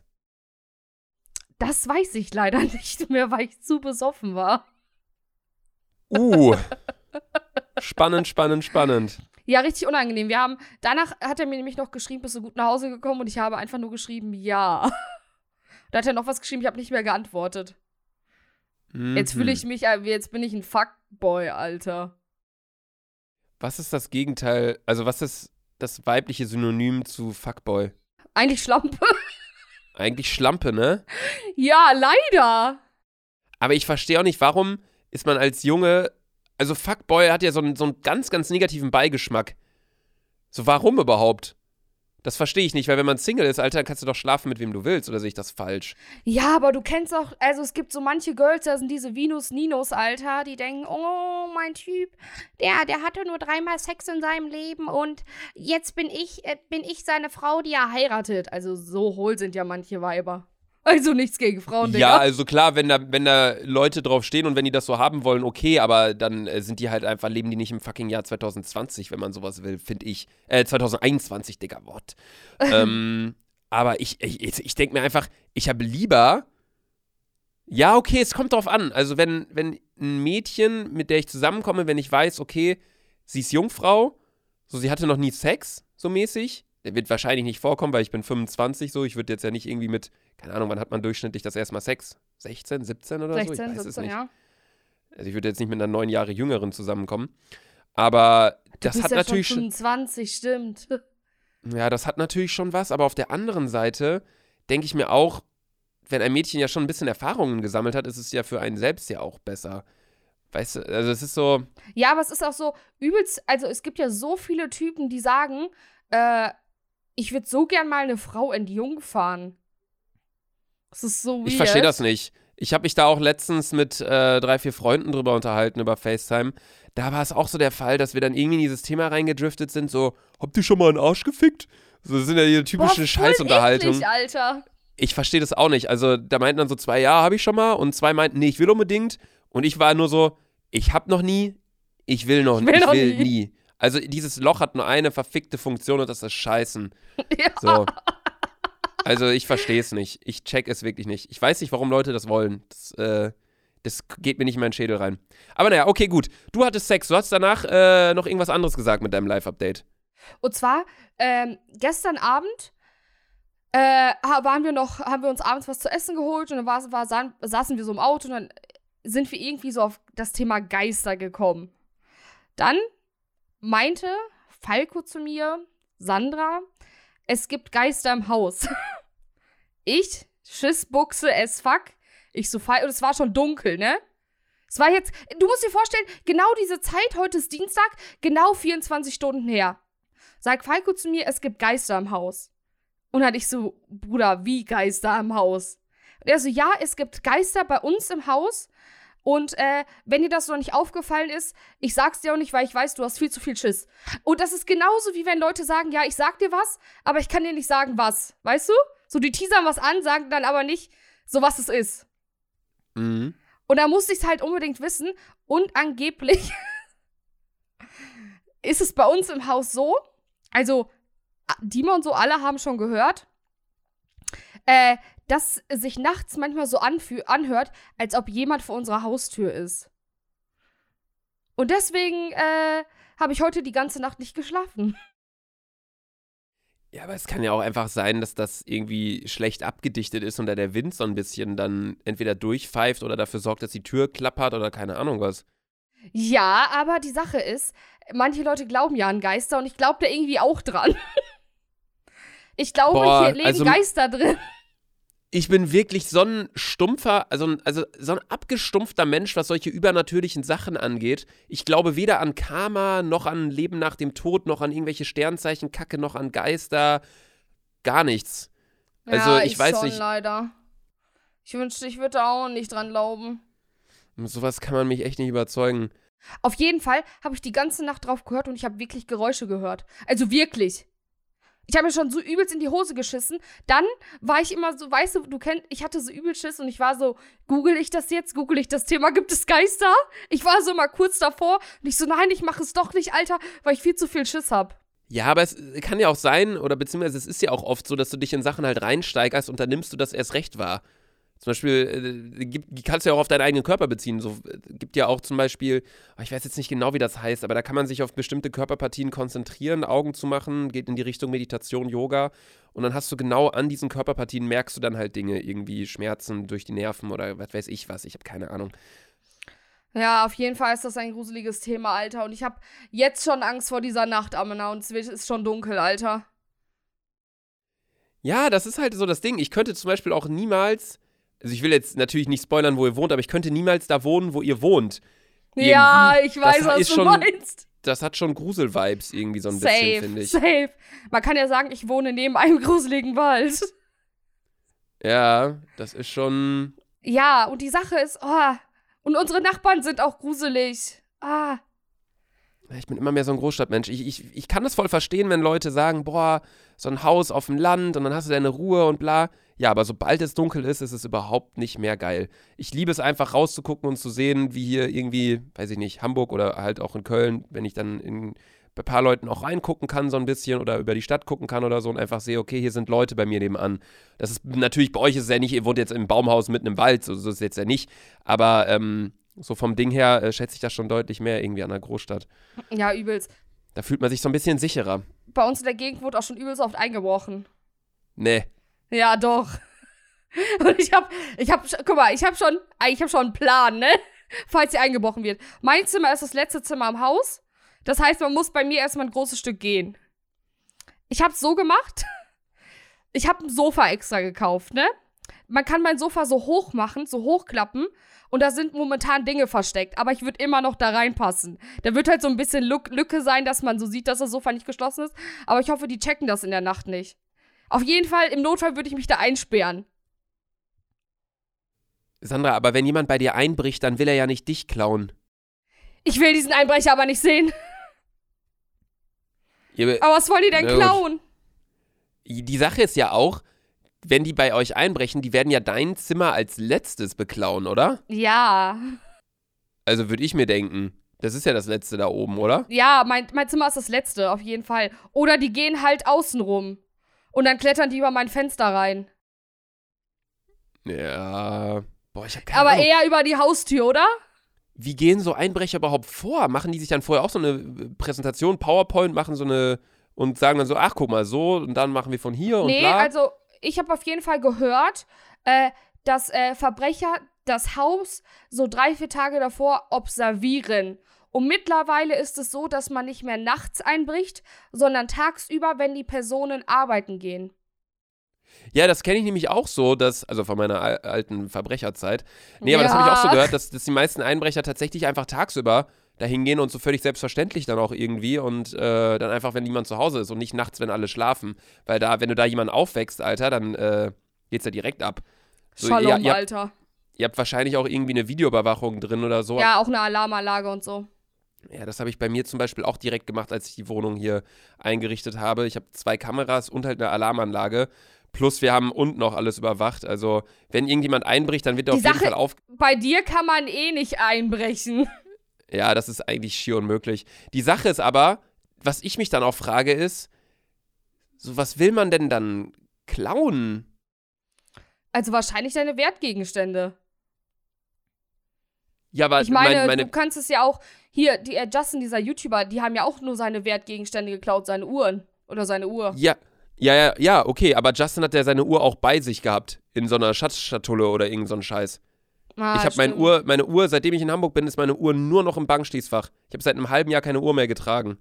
[SPEAKER 3] das weiß ich leider nicht mehr, weil ich zu besoffen war.
[SPEAKER 2] Uh. spannend, spannend, spannend.
[SPEAKER 3] Ja, richtig unangenehm. Wir haben, danach hat er mir nämlich noch geschrieben, bist du gut nach Hause gekommen und ich habe einfach nur geschrieben, ja. Da hat er noch was geschrieben, ich habe nicht mehr geantwortet. Jetzt fühle
[SPEAKER 2] Mhm.
[SPEAKER 3] ich mich, äh, jetzt bin ich ein Fuckboy, Alter.
[SPEAKER 2] Was ist das Gegenteil? Also, was ist das weibliche Synonym zu Fuckboy?
[SPEAKER 3] Eigentlich Schlampe.
[SPEAKER 2] Eigentlich Schlampe, ne?
[SPEAKER 3] ja, leider.
[SPEAKER 2] Aber ich verstehe auch nicht, warum ist man als Junge. Also, Fuckboy hat ja so einen, so einen ganz, ganz negativen Beigeschmack. So, warum überhaupt? Das verstehe ich nicht, weil wenn man Single ist, Alter, dann kannst du doch schlafen mit wem du willst, oder sehe ich das falsch?
[SPEAKER 3] Ja, aber du kennst auch, also es gibt so manche Girls, da sind diese Venus Ninos, Alter, die denken, oh, mein Typ, der, der hatte nur dreimal Sex in seinem Leben und jetzt bin ich, äh, bin ich seine Frau, die er heiratet. Also so hohl sind ja manche Weiber. Also nichts gegen Frauen, Digga.
[SPEAKER 2] Ja, also klar, wenn da, wenn da Leute drauf stehen und wenn die das so haben wollen, okay, aber dann äh, sind die halt einfach, leben die nicht im fucking Jahr 2020, wenn man sowas will, finde ich. Äh, 2021, Digga, what? ähm, aber ich, ich, ich denke mir einfach, ich habe lieber. Ja, okay, es kommt drauf an. Also, wenn, wenn ein Mädchen, mit der ich zusammenkomme, wenn ich weiß, okay, sie ist Jungfrau, so sie hatte noch nie Sex, so mäßig, der wird wahrscheinlich nicht vorkommen, weil ich bin 25 so. Ich würde jetzt ja nicht irgendwie mit, keine Ahnung, wann hat man durchschnittlich das erste Mal Sex? 16, 17 oder
[SPEAKER 3] 16,
[SPEAKER 2] so? Ich weiß
[SPEAKER 3] 17,
[SPEAKER 2] es nicht.
[SPEAKER 3] ja.
[SPEAKER 2] Also ich würde jetzt nicht mit einer neun Jahre jüngeren zusammenkommen. Aber das
[SPEAKER 3] du bist
[SPEAKER 2] hat
[SPEAKER 3] ja
[SPEAKER 2] natürlich
[SPEAKER 3] schon
[SPEAKER 2] schon,
[SPEAKER 3] 25, stimmt.
[SPEAKER 2] ja, das hat natürlich schon was, aber auf der anderen Seite denke ich mir auch, wenn ein Mädchen ja schon ein bisschen Erfahrungen gesammelt hat, ist es ja für einen selbst ja auch besser. Weißt du, also es ist so,
[SPEAKER 3] Ja, aber es ist auch so übelst, also es gibt ja so viele Typen, die sagen, äh, ich würde so gern mal eine Frau entjungfern. Das ist so weird.
[SPEAKER 2] Ich verstehe das nicht. Ich habe mich da auch letztens mit äh, drei, vier Freunden drüber unterhalten über FaceTime. Da war es auch so der Fall, dass wir dann irgendwie in dieses Thema reingedriftet sind, so, habt ihr schon mal einen Arsch gefickt? So das sind ja die typischen Scheißunterhaltungen.
[SPEAKER 3] eklig, Alter.
[SPEAKER 2] Ich verstehe das auch nicht. Also da meinten dann so zwei, ja, habe ich schon mal. Und zwei meinten, nee, ich will unbedingt. Und ich war nur so, ich hab noch nie, ich will noch
[SPEAKER 3] Ich will
[SPEAKER 2] ich
[SPEAKER 3] noch
[SPEAKER 2] will
[SPEAKER 3] nie.
[SPEAKER 2] nie. Also dieses Loch hat nur eine verfickte Funktion und das ist Scheißen.
[SPEAKER 3] Ja.
[SPEAKER 2] So. Also ich verstehe es nicht. Ich check es wirklich nicht. Ich weiß nicht, warum Leute das wollen. Das, äh, das geht mir nicht in meinen Schädel rein. Aber naja, okay, gut. Du hattest Sex. Du hast danach äh, noch irgendwas anderes gesagt mit deinem Live-Update.
[SPEAKER 3] Und zwar, ähm, gestern Abend äh, waren wir noch, haben wir uns abends was zu essen geholt und dann war, war, sa saßen wir so im Auto und dann sind wir irgendwie so auf das Thema Geister gekommen. Dann meinte Falco zu mir, Sandra, es gibt Geister im Haus. ich, Schissbuchse as fuck. Ich so, und es war schon dunkel, ne? Es war jetzt, du musst dir vorstellen, genau diese Zeit, heute ist Dienstag, genau 24 Stunden her. Sagt Falco zu mir, es gibt Geister im Haus. Und dann ich so, Bruder, wie Geister im Haus? Und er so, ja, es gibt Geister bei uns im Haus. Und äh, wenn dir das noch nicht aufgefallen ist, ich sag's dir auch nicht, weil ich weiß, du hast viel zu viel Schiss. Und das ist genauso wie wenn Leute sagen, ja, ich sag dir was, aber ich kann dir nicht sagen, was. Weißt du? So, die teasern was an, sagen dann aber nicht, so was es ist.
[SPEAKER 2] Mhm.
[SPEAKER 3] Und da musste ich es halt unbedingt wissen. Und angeblich ist es bei uns im Haus so, also Dima und so alle haben schon gehört, äh, dass es sich nachts manchmal so anhört, als ob jemand vor unserer Haustür ist. Und deswegen äh, habe ich heute die ganze Nacht nicht geschlafen.
[SPEAKER 2] Ja, aber es kann ja auch einfach sein, dass das irgendwie schlecht abgedichtet ist und da der Wind so ein bisschen dann entweder durchpfeift oder dafür sorgt, dass die Tür klappert oder keine Ahnung was.
[SPEAKER 3] Ja, aber die Sache ist, manche Leute glauben ja an Geister und ich glaube da irgendwie auch dran. Ich glaube,
[SPEAKER 2] Boah,
[SPEAKER 3] hier leben
[SPEAKER 2] also-
[SPEAKER 3] Geister drin.
[SPEAKER 2] Ich bin wirklich so ein stumpfer, also, also so ein abgestumpfter Mensch, was solche übernatürlichen Sachen angeht. Ich glaube weder an Karma, noch an Leben nach dem Tod, noch an irgendwelche Sternzeichen, Kacke, noch an Geister. Gar nichts. Also,
[SPEAKER 3] ja,
[SPEAKER 2] ich weiß
[SPEAKER 3] schon,
[SPEAKER 2] nicht.
[SPEAKER 3] leider. Ich wünschte, ich würde auch nicht dran glauben.
[SPEAKER 2] Sowas kann man mich echt nicht überzeugen.
[SPEAKER 3] Auf jeden Fall habe ich die ganze Nacht drauf gehört und ich habe wirklich Geräusche gehört. Also wirklich. Ich habe mir schon so übelst in die Hose geschissen. Dann war ich immer so, weißt du, du kennst, ich hatte so übel Schiss und ich war so, google ich das jetzt? Google ich das Thema? Gibt es Geister? Ich war so mal kurz davor und ich so, nein, ich mache es doch nicht, Alter, weil ich viel zu viel Schiss habe.
[SPEAKER 2] Ja, aber es kann ja auch sein, oder beziehungsweise es ist ja auch oft so, dass du dich in Sachen halt reinsteigerst und dann nimmst du das erst recht wahr. Zum Beispiel, äh, gibt, kannst du ja auch auf deinen eigenen Körper beziehen. So, äh, gibt ja auch zum Beispiel, oh, ich weiß jetzt nicht genau, wie das heißt, aber da kann man sich auf bestimmte Körperpartien konzentrieren, Augen zu machen, geht in die Richtung Meditation, Yoga. Und dann hast du genau an diesen Körperpartien merkst du dann halt Dinge, irgendwie Schmerzen durch die Nerven oder was weiß ich was. Ich habe keine Ahnung.
[SPEAKER 3] Ja, auf jeden Fall ist das ein gruseliges Thema, Alter. Und ich habe jetzt schon Angst vor dieser Nacht, Amena. Und es ist schon dunkel, Alter.
[SPEAKER 2] Ja, das ist halt so das Ding. Ich könnte zum Beispiel auch niemals, also ich will jetzt natürlich nicht spoilern, wo ihr wohnt, aber ich könnte niemals da wohnen, wo ihr wohnt.
[SPEAKER 3] Ja,
[SPEAKER 2] Irgendwie,
[SPEAKER 3] ich weiß,
[SPEAKER 2] das
[SPEAKER 3] was du
[SPEAKER 2] schon-
[SPEAKER 3] meinst.
[SPEAKER 2] das hat schon Grusel-Vibes irgendwie so ein
[SPEAKER 3] safe,
[SPEAKER 2] bisschen, finde ich.
[SPEAKER 3] safe. Man kann ja sagen, ich wohne neben einem gruseligen Wald.
[SPEAKER 2] Ja, das ist schon.
[SPEAKER 3] Ja, und die Sache ist, oh, und unsere Nachbarn sind auch gruselig. Ah,
[SPEAKER 2] Ich bin immer mehr so ein Großstadtmensch. Ich, ich, ich kann das voll verstehen, wenn Leute sagen, boah, so ein Haus auf dem Land und dann hast du deine Ruhe und bla. Ja, aber sobald es dunkel ist, ist es überhaupt nicht mehr geil. Ich liebe es einfach rauszugucken und zu sehen, wie hier irgendwie, weiß ich nicht, Hamburg oder halt auch in Köln, wenn ich dann in, bei ein paar Leuten auch reingucken kann so ein bisschen oder über die Stadt gucken kann oder so und einfach sehe, okay, hier sind Leute bei mir nebenan. Das ist natürlich bei euch ist es ja nicht, ihr wohnt jetzt im Baumhaus mitten im Wald, so, so ist es jetzt ja nicht. Aber ähm, so vom Ding her äh, schätze ich das schon deutlich mehr irgendwie an der Großstadt.
[SPEAKER 3] ja, übelst.
[SPEAKER 2] Da fühlt man sich so ein bisschen sicherer.
[SPEAKER 3] Bei uns in der Gegend wurde auch schon übelst oft eingebrochen.
[SPEAKER 2] Nee.
[SPEAKER 3] Ja, doch. Und ich hab, ich hab, guck mal, ich hab schon, ich hab schon einen Plan, ne? Falls sie eingebrochen wird. Mein Zimmer ist das letzte Zimmer im Haus. Das heißt, man muss bei mir erstmal ein großes Stück gehen. Ich hab's so gemacht. Ich hab ein Sofa extra gekauft, ne? Man kann mein Sofa so hoch machen, so hochklappen. Und da sind momentan Dinge versteckt. Aber ich würde immer noch da reinpassen. Da wird halt so ein bisschen Lück Lücke sein, dass man so sieht, dass das Sofa nicht geschlossen ist. Aber ich hoffe, die checken das in der Nacht nicht. Auf jeden Fall, im Notfall würde ich mich da einsperren.
[SPEAKER 2] Sandra, aber wenn jemand bei dir einbricht, dann will er ja nicht dich klauen.
[SPEAKER 3] Ich will diesen Einbrecher aber nicht sehen.
[SPEAKER 2] Ihr,
[SPEAKER 3] Aber was wollen die denn klauen?
[SPEAKER 2] die Sache ist ja auch, wenn die bei euch einbrechen, die werden ja dein Zimmer als letztes beklauen, oder?
[SPEAKER 3] Ja.
[SPEAKER 2] Also würde ich mir denken. Das ist ja das letzte da oben, oder?
[SPEAKER 3] Ja, mein, mein Zimmer ist das letzte, auf jeden Fall. Oder die gehen halt außen rum. Und dann klettern die über mein Fenster rein.
[SPEAKER 2] Ja. Boah, ich hab keine
[SPEAKER 3] Aber
[SPEAKER 2] Ahnung.
[SPEAKER 3] eher über die Haustür, oder?
[SPEAKER 2] Wie gehen so Einbrecher überhaupt vor? Machen die sich dann vorher auch so eine Präsentation, PowerPoint, machen so eine und sagen dann so, ach guck mal, so und dann machen wir von hier und
[SPEAKER 3] nee,
[SPEAKER 2] bla.
[SPEAKER 3] also ich habe auf jeden Fall gehört, äh, dass äh, Verbrecher das Haus so drei, vier Tage davor observieren. Und mittlerweile ist es so, dass man nicht mehr nachts einbricht, sondern tagsüber, wenn die Personen arbeiten gehen.
[SPEAKER 2] Ja, das kenne ich nämlich auch so, dass, also von meiner al alten Verbrecherzeit. Nee, aber das habe ich auch so
[SPEAKER 3] Ja.
[SPEAKER 2] gehört, dass, dass die meisten Einbrecher tatsächlich einfach tagsüber da hingehen und so völlig selbstverständlich dann auch irgendwie und äh, dann einfach, wenn niemand zu Hause ist und nicht nachts, wenn alle schlafen. Weil da, wenn du da jemanden aufwächst, Alter, dann äh, geht's ja direkt ab. So,
[SPEAKER 3] Shalom,
[SPEAKER 2] ihr, ihr, habt,
[SPEAKER 3] Alter.
[SPEAKER 2] ihr habt wahrscheinlich auch irgendwie eine Videoüberwachung drin oder so.
[SPEAKER 3] Ja, auch eine Alarmanlage und so.
[SPEAKER 2] Ja, das habe ich bei mir zum Beispiel auch direkt gemacht, als ich die Wohnung hier eingerichtet habe. Ich habe zwei Kameras und halt eine Alarmanlage. Plus wir haben unten noch alles überwacht. Also, wenn irgendjemand einbricht, dann wird er auf jeden
[SPEAKER 3] Sache-
[SPEAKER 2] Fall auf.
[SPEAKER 3] Bei dir kann man eh nicht einbrechen.
[SPEAKER 2] Ja, das ist eigentlich schier unmöglich. Die Sache ist aber, was ich mich dann auch frage, ist, so was will man denn dann klauen?
[SPEAKER 3] Also wahrscheinlich deine Wertgegenstände.
[SPEAKER 2] Ja, aber
[SPEAKER 3] Ich meine,
[SPEAKER 2] mein, meine
[SPEAKER 3] du kannst es ja auch. Hier, die, äh, Justin, dieser YouTuber, die haben ja auch nur seine Wertgegenstände geklaut, seine Uhren. Oder seine Uhr.
[SPEAKER 2] ja, ja, ja, ja, okay, aber Justin hat ja seine Uhr auch bei sich gehabt. In so einer Schatzschatulle oder irgend so ein Scheiß.
[SPEAKER 3] Ah,
[SPEAKER 2] ich habe meine. Uhr, meine Uhr, seitdem ich in Hamburg bin, ist meine Uhr nur noch im Bankschließfach. Ich habe seit einem halben Jahr keine Uhr mehr getragen.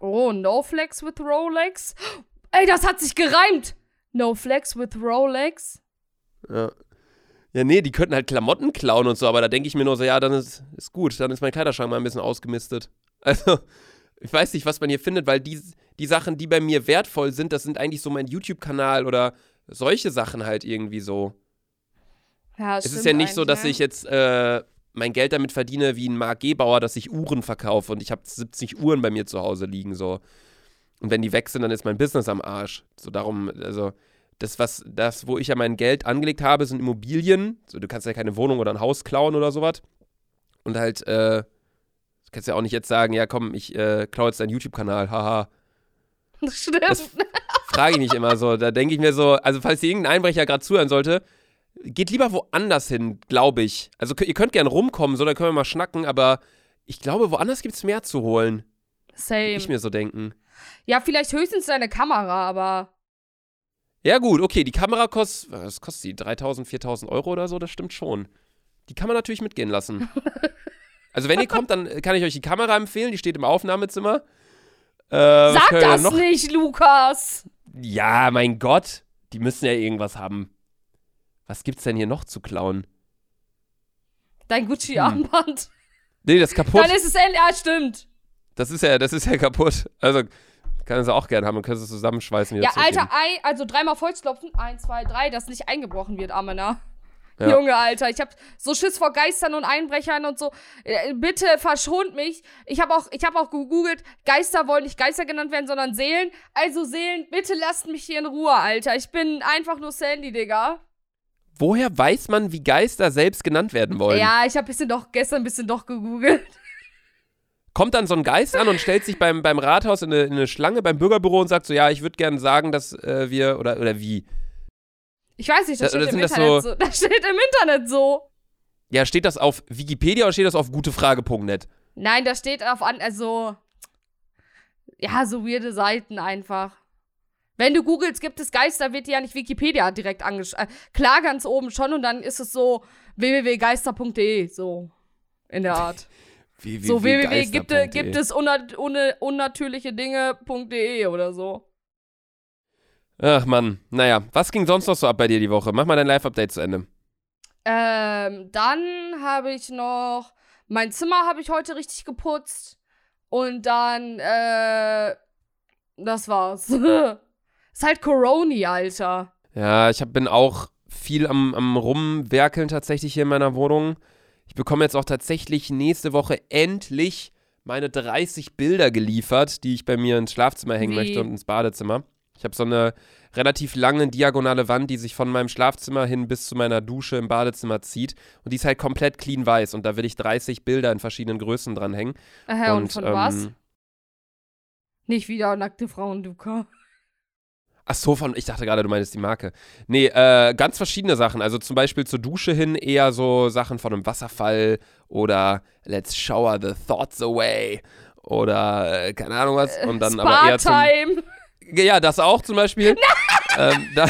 [SPEAKER 3] Oh, no flex with Rolex. Ey, das hat sich gereimt. No flex with Rolex.
[SPEAKER 2] Ja. Ja, nee, die könnten halt Klamotten klauen und so, aber da denke ich mir nur so, ja, dann ist, ist gut, dann ist mein Kleiderschrank mal ein bisschen ausgemistet. Also, ich weiß nicht, was man hier findet, weil die, die Sachen, die bei mir wertvoll sind, das sind eigentlich so mein YouTube-Kanal oder solche Sachen halt irgendwie so.
[SPEAKER 3] Ja,
[SPEAKER 2] es ist ja nicht so, dass ich jetzt äh, mein Geld damit verdiene wie ein Mark Gebauer, dass ich Uhren verkaufe und ich habe 70 Uhren bei mir zu Hause liegen so. Und wenn die weg sind, dann ist mein Business am Arsch. So darum, also das, was, das, wo ich ja mein Geld angelegt habe, sind Immobilien. So, du kannst ja keine Wohnung oder ein Haus klauen oder sowas. Und halt, äh, du kannst ja auch nicht jetzt sagen, ja komm, ich äh, klaue jetzt deinen YouTube-Kanal, haha.
[SPEAKER 3] Stimmt.
[SPEAKER 2] Das frage ich mich immer so. Da denke ich mir so, also falls hier irgendein Einbrecher gerade zuhören sollte, geht lieber woanders hin, glaube ich. Also ihr könnt gerne rumkommen, so, da können wir mal schnacken, aber ich glaube, woanders gibt es mehr zu holen.
[SPEAKER 3] Same.
[SPEAKER 2] Ich mir so denken.
[SPEAKER 3] Ja, vielleicht höchstens deine Kamera, aber.
[SPEAKER 2] Ja gut, okay, die Kamera kostet, was kostet die? 3000, 4000 Euro oder so, das stimmt schon. Die kann man natürlich mitgehen lassen. Also wenn ihr kommt, dann kann ich euch die Kamera empfehlen, die steht im Aufnahmezimmer. Äh,
[SPEAKER 3] Sag das
[SPEAKER 2] noch?
[SPEAKER 3] nicht, Lukas!
[SPEAKER 2] Ja, mein Gott, die müssen ja irgendwas haben. Was gibt's denn hier noch zu klauen?
[SPEAKER 3] Dein Gucci-Armband.
[SPEAKER 2] Nee, das ist kaputt.
[SPEAKER 3] Dann ist es end. Ja, stimmt.
[SPEAKER 2] Das ist ja, das ist ja kaputt. Also, kann es auch gerne haben. Man könnte es zusammenschweißen.
[SPEAKER 3] Ja, Alter,
[SPEAKER 2] zurückgeben.
[SPEAKER 3] ei, also dreimal Volksklopfen. Eins, zwei, drei, dass nicht eingebrochen wird, Amena.
[SPEAKER 2] Ja.
[SPEAKER 3] Junge, Alter, ich hab so Schiss vor Geistern und Einbrechern und so. Äh, Bitte verschont mich. Ich habe auch, ich hab auch gegoogelt, Geister wollen nicht Geister genannt werden, sondern Seelen. Also Seelen, bitte lasst mich hier in Ruhe, Alter. Ich bin einfach nur Sandy, Digga.
[SPEAKER 2] Woher weiß man, wie Geister selbst genannt werden wollen?
[SPEAKER 3] Ja, ich habe bisschen doch gestern ein bisschen doch gegoogelt.
[SPEAKER 2] Kommt dann so ein Geist an und stellt sich beim, beim Rathaus in eine, in eine Schlange beim Bürgerbüro und sagt so, ja, ich würde gerne sagen, dass äh, wir, oder, oder wie?
[SPEAKER 3] Ich weiß nicht, das
[SPEAKER 2] Da-
[SPEAKER 3] steht im
[SPEAKER 2] das
[SPEAKER 3] Internet
[SPEAKER 2] so-
[SPEAKER 3] so. Das steht im Internet so.
[SPEAKER 2] Ja, steht das auf Wikipedia oder steht das auf gutefrage.net?
[SPEAKER 3] Nein, da steht auf an, also ja, so weirde Seiten einfach. Wenn du googelst, gibt es Geister, wird dir ja nicht Wikipedia direkt angeschrieben. Äh, klar, ganz oben schon und dann ist es so www.geister.de, so in der Art. so www gibt, es- gibt es unnat unnatürliche Dinge.de oder so.
[SPEAKER 2] Ach Mann, naja, was ging sonst noch so ab bei dir die Woche? Mach mal dein Live-Update zu Ende.
[SPEAKER 3] Ähm, dann habe ich noch mein Zimmer habe ich heute richtig geputzt und dann äh das war's. ist halt Corona, Alter.
[SPEAKER 2] Ja, ich hab, bin auch viel am, am Rumwerkeln tatsächlich hier in meiner Wohnung. Ich bekomme jetzt auch tatsächlich nächste Woche endlich meine 30 Bilder geliefert, die ich bei mir ins Schlafzimmer hängen
[SPEAKER 3] Wie?
[SPEAKER 2] möchte und ins Badezimmer. Ich habe so eine relativ lange diagonale Wand, die sich von meinem Schlafzimmer hin bis zu meiner Dusche im Badezimmer zieht. Und die ist halt komplett clean weiß. Und da will ich 30 Bilder in verschiedenen Größen dranhängen.
[SPEAKER 3] Äh, und,
[SPEAKER 2] und
[SPEAKER 3] von
[SPEAKER 2] ähm,
[SPEAKER 3] was? Nicht wieder nackte Frauen, Duca.
[SPEAKER 2] Ach so, von, ich dachte gerade, du meinst die Marke. Nee, äh, ganz verschiedene Sachen. Also zum Beispiel zur Dusche hin eher so Sachen von einem Wasserfall oder Let's shower the thoughts away oder äh, keine Ahnung was. Und dann aber eher zum. Ja, das auch zum Beispiel. ähm, da,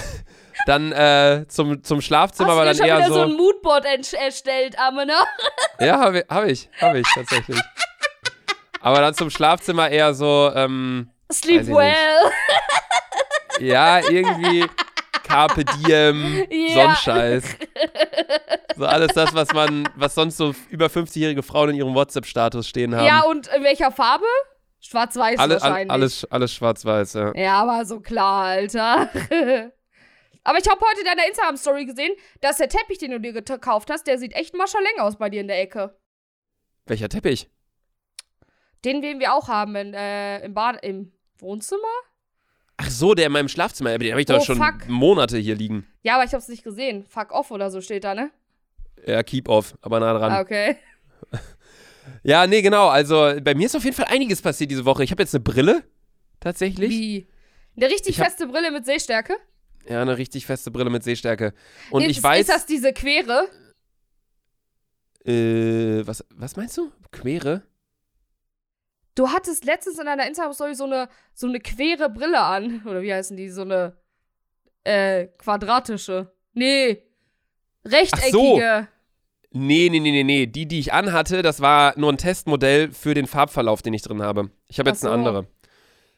[SPEAKER 2] dann äh, zum, zum Schlafzimmer
[SPEAKER 3] Hast du dir
[SPEAKER 2] dann
[SPEAKER 3] schon
[SPEAKER 2] eher
[SPEAKER 3] so,
[SPEAKER 2] so.
[SPEAKER 3] ein Moodboard erstellt, Amena?
[SPEAKER 2] ja, habe ich, hab ich, hab ich tatsächlich. aber dann zum Schlafzimmer eher so. Ähm,
[SPEAKER 3] Sleep well.
[SPEAKER 2] Ja, irgendwie Carpe Diem,
[SPEAKER 3] Ja.
[SPEAKER 2] Sonnenscheiß. So alles das, was man, was sonst so über 50-jährige Frauen in ihrem WhatsApp-Status stehen haben.
[SPEAKER 3] Ja, und in welcher Farbe? Schwarz-Weiß
[SPEAKER 2] Alle, all,
[SPEAKER 3] wahrscheinlich.
[SPEAKER 2] alles, alles schwarz-weiß, ja.
[SPEAKER 3] Ja, aber so klar, Alter. aber ich habe heute in deiner Instagram-Story gesehen, dass der Teppich, den du dir gekauft hast, der sieht echt maschaleng aus bei dir in der Ecke.
[SPEAKER 2] Welcher Teppich?
[SPEAKER 3] Den, den wir auch haben in, äh, im Bad, im Wohnzimmer?
[SPEAKER 2] Ach so, der in meinem Schlafzimmer, aber den habe ich doch
[SPEAKER 3] Oh,
[SPEAKER 2] schon
[SPEAKER 3] fuck.
[SPEAKER 2] Monate hier liegen.
[SPEAKER 3] Ja, aber ich hab's nicht gesehen. Fuck off oder so steht da, ne?
[SPEAKER 2] Ja, keep off, aber nah dran.
[SPEAKER 3] Ah, okay.
[SPEAKER 2] Ja, nee, genau. Also bei mir ist auf jeden Fall einiges passiert diese Woche. Ich habe jetzt eine Brille, tatsächlich.
[SPEAKER 3] Wie? Eine richtig
[SPEAKER 2] Ich hab-
[SPEAKER 3] feste Brille mit Sehstärke?
[SPEAKER 2] Ja, eine richtig feste Brille mit Sehstärke. Und
[SPEAKER 3] ist,
[SPEAKER 2] ich weiß.
[SPEAKER 3] Ist das diese Quere?
[SPEAKER 2] äh, was, was meinst du? Quere?
[SPEAKER 3] Du hattest letztens in deiner Instagram-Story so eine, so eine quere Brille an. Oder wie heißen die? So eine, äh, quadratische. Nee. Rechteckige.
[SPEAKER 2] Nee, nee, nee, nee, nee. Die, die ich anhatte, das war nur ein Testmodell für den Farbverlauf, den ich drin habe. Ich habe
[SPEAKER 3] Ach
[SPEAKER 2] jetzt eine
[SPEAKER 3] so.
[SPEAKER 2] andere.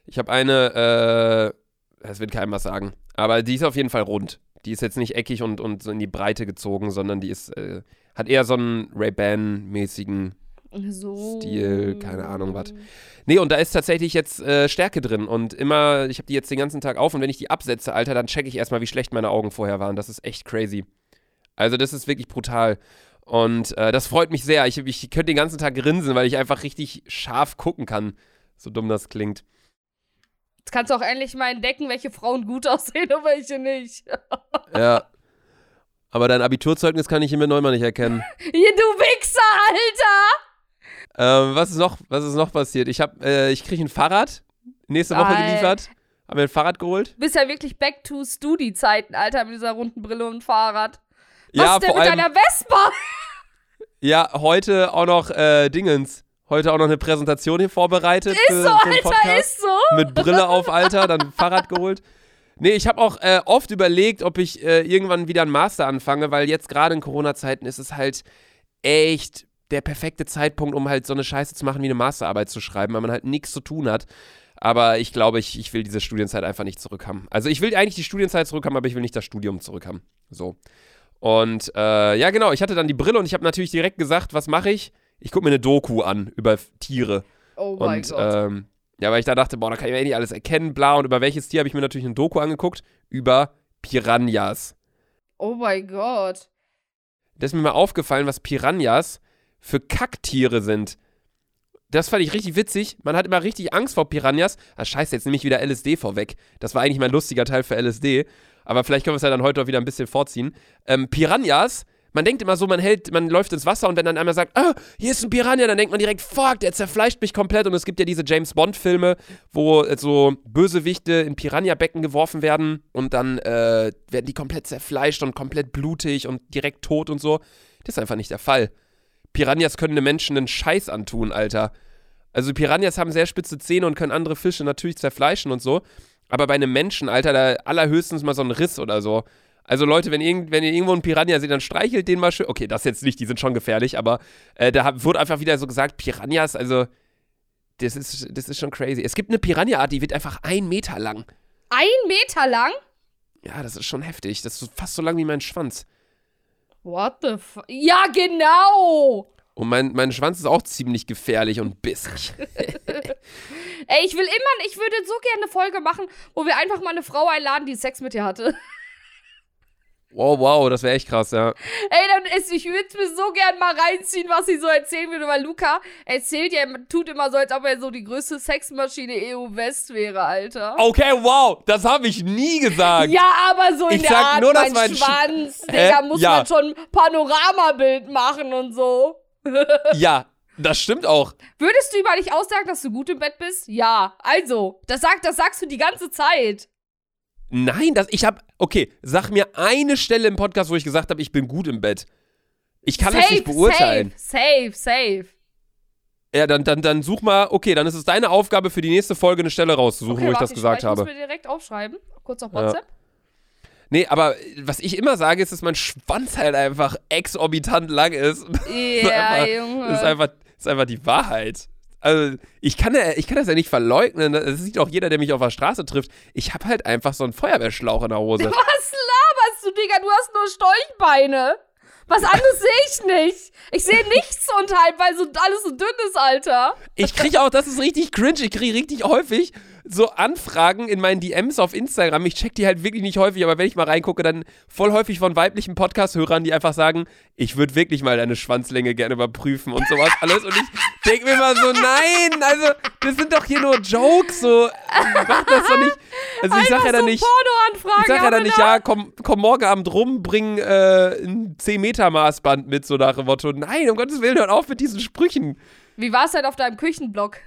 [SPEAKER 2] Ich habe eine, äh, das wird keinem was sagen. Aber die ist auf jeden Fall rund. Die ist jetzt nicht eckig und, und so in die Breite gezogen, sondern die ist, äh, hat eher so einen Ray-Ban-mäßigen.
[SPEAKER 3] So.
[SPEAKER 2] Stil, keine Ahnung was. Nee, und da ist tatsächlich jetzt äh, Stärke drin. Und immer, ich habe die jetzt den ganzen Tag auf und wenn ich die absetze, Alter, dann checke ich erstmal, wie schlecht meine Augen vorher waren. Das ist echt crazy. Also, das ist wirklich brutal. Und äh, das freut mich sehr. Ich, ich könnte den ganzen Tag grinsen, weil ich einfach richtig scharf gucken kann. So dumm das klingt.
[SPEAKER 3] Jetzt kannst du auch endlich mal entdecken, welche Frauen gut aussehen und welche nicht.
[SPEAKER 2] Ja. Aber dein Abiturzeugnis kann ich hier mit Neumann nicht erkennen.
[SPEAKER 3] Hier, du Wichser, Alter!
[SPEAKER 2] Ähm, was ist noch, was ist noch passiert? Ich hab, äh, ich kriege ein Fahrrad nächste Woche
[SPEAKER 3] Geil.
[SPEAKER 2] geliefert. Hab mir ein Fahrrad geholt.
[SPEAKER 3] Du bist ja wirklich back to Studi-Zeiten, Alter, mit dieser runden Brille und Fahrrad. Was
[SPEAKER 2] ja,
[SPEAKER 3] ist denn mit deiner Vespa?
[SPEAKER 2] Ja, heute auch noch äh, Dingens. Heute auch noch eine Präsentation hier vorbereitet. für,
[SPEAKER 3] so,
[SPEAKER 2] für
[SPEAKER 3] Alter,
[SPEAKER 2] Podcast.
[SPEAKER 3] ist so.
[SPEAKER 2] Mit Brille auf, Alter, dann ein Fahrrad geholt. Nee, ich habe auch äh, oft überlegt, ob ich äh, irgendwann wieder einen Master anfange, weil jetzt gerade in Corona-Zeiten ist es halt echt der perfekte Zeitpunkt, um halt so eine Scheiße zu machen, wie eine Masterarbeit zu schreiben, weil man halt nichts zu tun hat. Aber ich glaube, ich, ich will diese Studienzeit einfach nicht zurückhaben. Also ich will eigentlich die Studienzeit zurückhaben, aber ich will nicht das Studium zurückhaben. So. Und äh, ja, genau, ich hatte dann die Brille und ich habe natürlich direkt gesagt, was mache ich? Ich gucke mir eine Doku an über Tiere.
[SPEAKER 3] Oh mein
[SPEAKER 2] und
[SPEAKER 3] Gott.
[SPEAKER 2] ähm, ja, weil ich da dachte, boah, da kann ich ja eh nicht alles erkennen, bla. Und über welches Tier habe ich mir natürlich ein Doku angeguckt? Über Piranhas.
[SPEAKER 3] oh mein Gott.
[SPEAKER 2] Da ist mir mal aufgefallen, was Piranhas für Kacktiere sind. Das fand ich richtig witzig. Man hat immer richtig Angst vor Piranhas. Ah, scheiße, jetzt nehme ich wieder LSD vorweg. Das war eigentlich mein lustiger Teil für LSD. Aber vielleicht können wir es ja dann heute auch wieder ein bisschen vorziehen. Ähm, Piranhas, man denkt immer so, man hält, man läuft ins Wasser und wenn dann einmal sagt, ah, hier ist ein Piranha, dann denkt man direkt, fuck, der zerfleischt mich komplett. Und es gibt ja diese James Bond-Filme, wo äh, so Bösewichte in Piranha-Becken geworfen werden und dann äh, werden die komplett zerfleischt und komplett blutig und direkt tot und so. Das ist einfach nicht der Fall. Piranhas können einem Menschen einen Scheiß antun, Alter. Also Piranhas haben sehr spitze Zähne und können andere Fische natürlich zerfleischen und so. Aber bei einem Menschen, Alter, da allerhöchstens mal so ein Riss oder so. Also Leute, wenn, irgend, wenn ihr irgendwo einen Piranha seht, dann streichelt den mal schön. Okay, das jetzt nicht, die sind schon gefährlich, aber äh, da wurde einfach wieder so gesagt, Piranhas, also das ist, das ist schon crazy. Es gibt eine Piranha-Art, die wird einfach ein Meter lang.
[SPEAKER 3] Ein Meter lang?
[SPEAKER 2] Ja, das ist schon heftig. Das ist fast so lang wie mein Schwanz.
[SPEAKER 3] What the fuck? Ja, genau!
[SPEAKER 2] Und mein, mein Schwanz ist auch ziemlich gefährlich und bissig.
[SPEAKER 3] Ey, ich will immer, ich würde so gerne eine Folge machen, wo wir einfach mal eine Frau einladen, die Sex mit dir hatte.
[SPEAKER 2] Wow, wow, das wäre echt krass, ja.
[SPEAKER 3] Ey, dann ist, ich würde mir so gern mal reinziehen, was sie so erzählen würde, weil Luca erzählt ja, tut immer so, als ob er so die größte Sexmaschine EU West wäre, Alter.
[SPEAKER 2] Okay, wow, das habe ich nie gesagt.
[SPEAKER 3] Ja, aber so in
[SPEAKER 2] Ich
[SPEAKER 3] der
[SPEAKER 2] sag
[SPEAKER 3] Art,
[SPEAKER 2] nur, dass
[SPEAKER 3] mein
[SPEAKER 2] mein Sch-
[SPEAKER 3] Schwanz,
[SPEAKER 2] Hä?
[SPEAKER 3] Digga, muss
[SPEAKER 2] Ja.
[SPEAKER 3] man schon ein Panoramabild machen und so.
[SPEAKER 2] Ja, das stimmt auch.
[SPEAKER 3] Würdest du über dich aussagen, dass du gut im Bett bist? Ja. Also, das, sag, das sagst du die ganze Zeit.
[SPEAKER 2] Nein, das, ich habe, okay, sag mir eine Stelle im Podcast, wo ich gesagt habe, ich bin gut im Bett. Ich kann das nicht beurteilen.
[SPEAKER 3] Safe, safe, safe.
[SPEAKER 2] Ja, dann, dann, dann such mal, okay, dann ist es deine Aufgabe für die nächste Folge eine Stelle rauszusuchen, wo ich das gesagt
[SPEAKER 3] ich muss
[SPEAKER 2] habe.
[SPEAKER 3] mir direkt aufschreiben. Kurz auf
[SPEAKER 2] Ja.
[SPEAKER 3] WhatsApp.
[SPEAKER 2] Nee, aber äh, was ich immer sage, ist, dass mein Schwanz halt einfach exorbitant lang ist.
[SPEAKER 3] Ja,
[SPEAKER 2] einfach-
[SPEAKER 3] Junge.
[SPEAKER 2] Das ist einfach, das ist einfach die Wahrheit. Also, ich kann, ja- ich kann das ja nicht verleugnen. Das sieht auch jeder, der mich auf der Straße trifft. Ich habe halt einfach so einen Feuerwehrschlauch in der Hose.
[SPEAKER 3] Was laberst du, Digga? Du hast nur Stolchbeine. Was anderes sehe ich nicht. Ich sehe nichts unterhalb, weil so alles so dünn ist, Alter.
[SPEAKER 2] Ich kriege auch, das ist richtig cringe, ich kriege richtig häufig so Anfragen in meinen DMs auf Instagram. Ich check die halt wirklich nicht häufig, aber wenn ich mal reingucke, dann voll häufig von weiblichen Podcast-Hörern, die einfach sagen, ich würde wirklich mal deine Schwanzlänge gerne überprüfen und sowas alles. Und ich denke mir immer so, nein, also das sind doch hier nur Jokes, so mach das doch nicht. Also ich sag ja dann
[SPEAKER 3] so
[SPEAKER 2] nicht. Ich sag ja dann nicht, ja, komm, komm morgen Abend rum, bring äh, ein 10-Meter-Maßband mit, so nach dem Motto. Nein, um Gottes Willen, hört auf mit diesen Sprüchen.
[SPEAKER 3] Wie war es denn auf deinem Küchenblock?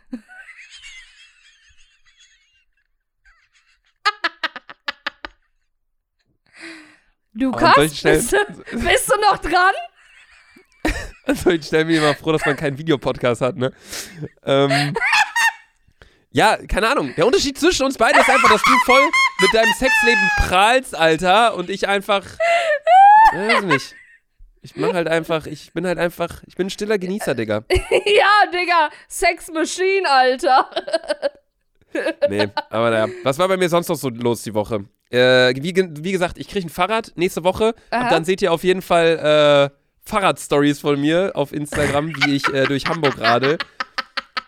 [SPEAKER 3] Lukas, bist, du, bist du noch dran?
[SPEAKER 2] Also ich stelle mir immer froh, dass man keinen Videopodcast hat, ne? Ähm, ja, keine Ahnung. Der Unterschied zwischen uns beiden ist einfach, dass du voll mit deinem Sexleben prahlst, Alter, und ich einfach. Weiß nicht. Ich mach halt einfach, ich bin halt einfach, ich bin ein stiller Genießer, Digga.
[SPEAKER 3] ja, Digga, Sex Machine, Alter.
[SPEAKER 2] Nee, aber naja. Was war bei mir sonst noch so los die Woche? Äh, wie, wie gesagt, ich kriege ein Fahrrad nächste Woche. Und dann seht ihr auf jeden Fall äh, Fahrradstories von mir auf Instagram, wie ich äh, durch Hamburg rade.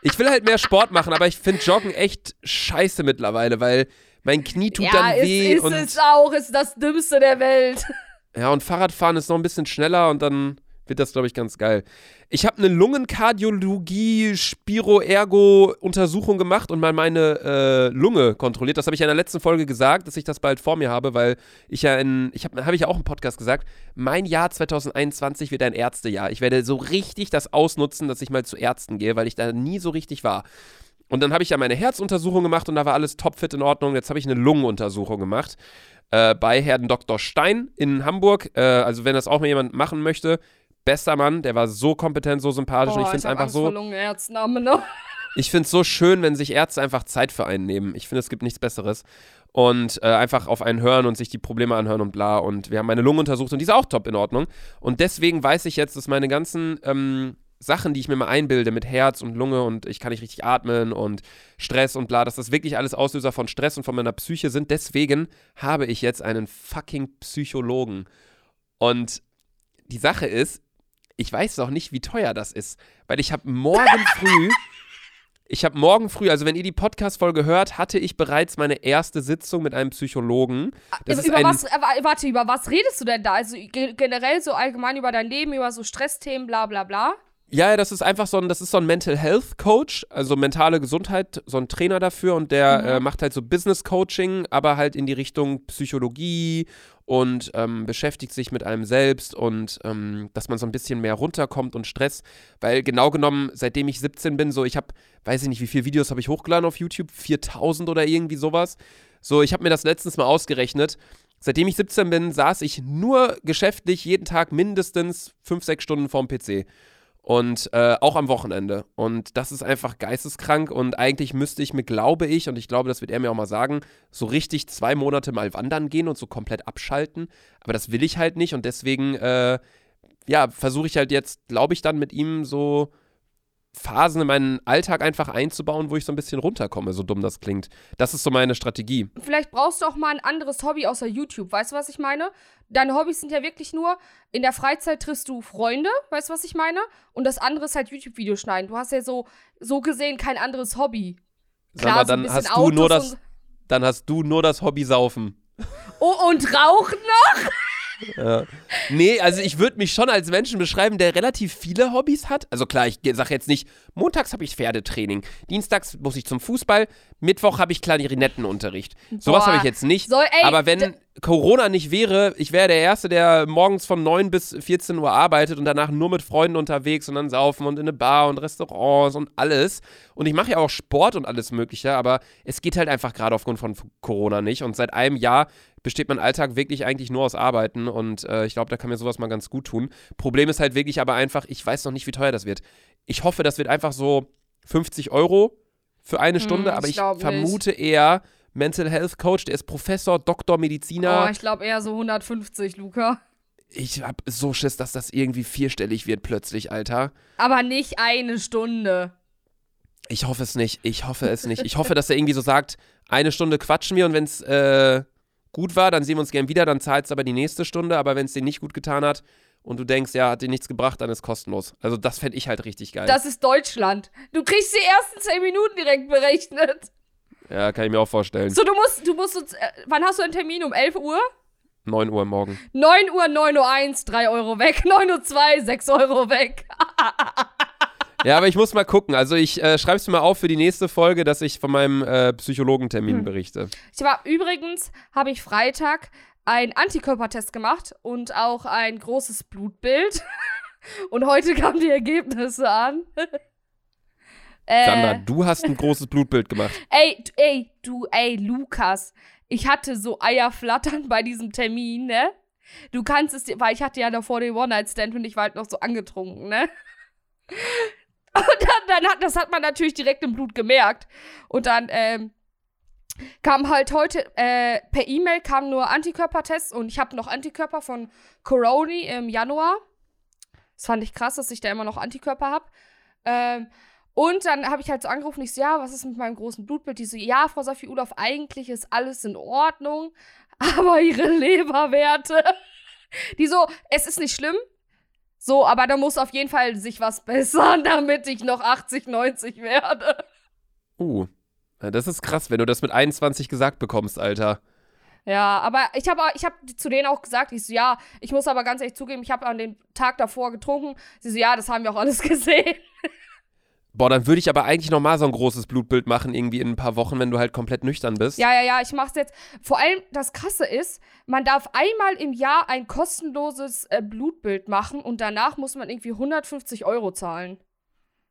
[SPEAKER 2] Ich will halt mehr Sport machen, aber ich finde Joggen echt scheiße mittlerweile, weil mein Knie tut
[SPEAKER 3] ja,
[SPEAKER 2] dann
[SPEAKER 3] ist,
[SPEAKER 2] weh
[SPEAKER 3] ist
[SPEAKER 2] und
[SPEAKER 3] es auch, ist das Dümmste der Welt.
[SPEAKER 2] ja und Fahrradfahren ist noch ein bisschen schneller und dann wird das glaube ich ganz geil. Ich habe eine Lungenkardiologie Spiro-Ergo Untersuchung gemacht und mal meine äh, Lunge kontrolliert. Das habe ich ja in der letzten Folge gesagt, dass ich das bald vor mir habe, weil ich ja in ich habe habe ich ja auch im Podcast gesagt, mein Jahr 2021 wird ein Ärztejahr. Ich werde so richtig das ausnutzen, dass ich mal zu Ärzten gehe, weil ich da nie so richtig war. Und dann habe ich ja meine Herzuntersuchung gemacht und da war alles topfit in Ordnung. Jetzt habe ich eine Lungenuntersuchung gemacht äh, bei Herrn Dr. Stein in Hamburg. Äh, also wenn das auch mal jemand machen möchte, bester Mann, der war so kompetent, so sympathisch und ich finde es einfach
[SPEAKER 3] Angst
[SPEAKER 2] so,
[SPEAKER 3] vor
[SPEAKER 2] ich finde es so schön, wenn sich Ärzte einfach Zeit für einen nehmen. Ich finde, es gibt nichts Besseres. Und äh, einfach auf einen hören und sich die Probleme anhören und bla. Und wir haben meine Lunge untersucht und die ist auch top in Ordnung. Und deswegen weiß ich jetzt, dass meine ganzen ähm, Sachen, die ich mir mal einbilde mit Herz und Lunge und ich kann nicht richtig atmen und Stress und bla, dass das wirklich alles Auslöser von Stress und von meiner Psyche sind. Deswegen habe ich jetzt einen fucking Psychologen. Und die Sache ist, ich weiß noch nicht, wie teuer das ist, weil ich habe morgen früh Ich habe morgen früh, also wenn ihr die Podcast-Folge hört, hatte ich bereits meine erste Sitzung mit einem Psychologen. Das ist
[SPEAKER 3] über
[SPEAKER 2] ein,
[SPEAKER 3] was, äh, warte, über was redest du denn da? Also ge- generell so allgemein über dein Leben, über so Stressthemen, bla bla bla.
[SPEAKER 2] Ja, ja, das ist einfach so ein, das ist so ein Mental Health Coach, also mentale Gesundheit, so ein Trainer dafür und der
[SPEAKER 3] Mhm.
[SPEAKER 2] äh, macht halt so Business Coaching, aber halt in die Richtung Psychologie und ähm, beschäftigt sich mit einem selbst und ähm, dass man so ein bisschen mehr runterkommt und Stress, weil genau genommen, seitdem ich 17 bin, so ich habe, weiß ich nicht, wie viele Videos habe ich hochgeladen auf YouTube, 4000 oder irgendwie sowas. So, ich habe mir das letztens mal ausgerechnet. Seitdem ich 17 bin, saß ich nur geschäftlich jeden Tag mindestens 5, 6 Stunden vorm PC. Und äh, auch am Wochenende. Und das ist einfach geisteskrank. Und eigentlich müsste ich mir, glaube ich, und ich glaube, das wird er mir auch mal sagen, so richtig zwei Monate mal wandern gehen und so komplett abschalten. Aber das will ich halt nicht. Und deswegen, äh, ja, versuche ich halt jetzt, glaube ich, dann mit ihm so Phasen in meinen Alltag einfach einzubauen, wo ich so ein bisschen runterkomme, so dumm das klingt. Das ist so meine Strategie.
[SPEAKER 3] Vielleicht brauchst du auch mal ein anderes Hobby außer YouTube. Weißt du, was ich meine? Deine Hobbys sind ja wirklich nur, in der Freizeit triffst du Freunde, weißt du, was ich meine? Und das andere ist halt YouTube-Videos schneiden. Du hast ja so, so gesehen kein anderes Hobby.
[SPEAKER 2] Sag mal,
[SPEAKER 3] so
[SPEAKER 2] dann
[SPEAKER 3] bisschen
[SPEAKER 2] hast du nur das, dann hast du nur das Hobby Saufen.
[SPEAKER 3] Oh, und Rauchen noch?
[SPEAKER 2] Ja. Nee, also ich würde mich schon als Menschen beschreiben, der relativ viele Hobbys hat. Also klar, ich sage jetzt nicht, montags habe ich Pferdetraining, dienstags muss ich zum Fußball, Mittwoch habe ich Klarinettenunterricht. Sowas habe ich jetzt nicht.
[SPEAKER 3] Soll- ey,
[SPEAKER 2] aber wenn Corona nicht wäre, ich wäre der Erste, der morgens von 9 bis 14 Uhr arbeitet und danach nur mit Freunden unterwegs und dann saufen und in eine Bar und Restaurants und alles. Und ich mache ja auch Sport und alles Mögliche, aber es geht halt einfach gerade aufgrund von Corona nicht. Und seit einem Jahr besteht mein Alltag wirklich eigentlich nur aus Arbeiten und äh, ich glaube, da kann mir sowas mal ganz gut tun. Problem ist halt wirklich aber einfach, ich weiß noch nicht, wie teuer das wird. Ich hoffe, das wird einfach so 50 Euro für eine Stunde,
[SPEAKER 3] Hm,
[SPEAKER 2] aber
[SPEAKER 3] ich
[SPEAKER 2] ich vermute eher Mental Health Coach, der ist Professor, Doktor, Mediziner.
[SPEAKER 3] Oh, ich glaube eher so 150, Luca.
[SPEAKER 2] ich hab so Schiss, dass das irgendwie vierstellig wird plötzlich, Alter.
[SPEAKER 3] Aber nicht eine Stunde.
[SPEAKER 2] Ich hoffe es nicht. Ich hoffe es nicht. Ich hoffe, dass er irgendwie so sagt, eine Stunde quatschen wir und wenn es äh, gut war, dann sehen wir uns gern wieder, dann zahlst du aber die nächste Stunde, aber wenn es dir nicht gut getan hat und du denkst, ja, hat dir nichts gebracht, dann ist kostenlos. Also das fände ich halt richtig geil.
[SPEAKER 3] Das ist Deutschland. Du kriegst die ersten 10 Minuten direkt berechnet.
[SPEAKER 2] ja, kann ich mir auch vorstellen.
[SPEAKER 3] So, du musst, du musst uns, äh, wann hast du einen Termin? Um 11 Uhr?
[SPEAKER 2] 9 Uhr morgen.
[SPEAKER 3] 9 Uhr, 9 Uhr 1, 3 Euro weg. 9 Uhr 2, 6 Euro weg.
[SPEAKER 2] Ja, aber ich muss mal gucken. Also ich äh, schreib's mir mal auf für die nächste Folge, dass ich von meinem äh, Psychologentermin
[SPEAKER 3] Hm.
[SPEAKER 2] berichte.
[SPEAKER 3] Ich war übrigens, habe ich Freitag einen Antikörpertest gemacht und auch ein großes Blutbild. Und heute kamen die Ergebnisse an. äh,
[SPEAKER 2] Sandra, du hast ein großes Blutbild gemacht.
[SPEAKER 3] Ey, ey, du, ey, Lukas, ich hatte so Eierflattern bei diesem Termin, ne? Du kannst es dir, weil ich hatte ja davor den One-Night-Stand und ich war halt noch so angetrunken, ne? Und dann, dann hat, das hat man natürlich direkt im Blut gemerkt. Und dann, ähm, kam halt heute, äh, per E-Mail kam nur Antikörpertests und ich habe noch Antikörper von Coroni im Januar. Das fand ich krass, dass ich da immer noch Antikörper habe. Ähm, und dann habe ich halt so angerufen, ich so, ja, was ist mit meinem großen Blutbild? Die so, ja, Frau Sophie Udorf, eigentlich ist alles in Ordnung, aber ihre Leberwerte. Die so, es ist nicht schlimm. So, aber da muss auf jeden Fall sich was bessern, damit ich noch 80, 90 werde.
[SPEAKER 2] Uh, ja, das ist krass, wenn du das mit 21 gesagt bekommst, Alter.
[SPEAKER 3] Ja, aber ich habe ich hab zu denen auch gesagt, ich so, ja, ich muss aber ganz ehrlich zugeben, ich habe an den Tag davor getrunken. Sie so, ja, das haben wir auch alles gesehen.
[SPEAKER 2] Boah, dann würde ich aber eigentlich nochmal so ein großes Blutbild machen, irgendwie in ein paar Wochen, wenn du halt komplett nüchtern bist.
[SPEAKER 3] Ja, ja, ja, ich mach's jetzt. Vor allem, das Krasse ist, man darf einmal im Jahr ein kostenloses äh, Blutbild machen und danach muss man irgendwie 150 Euro zahlen.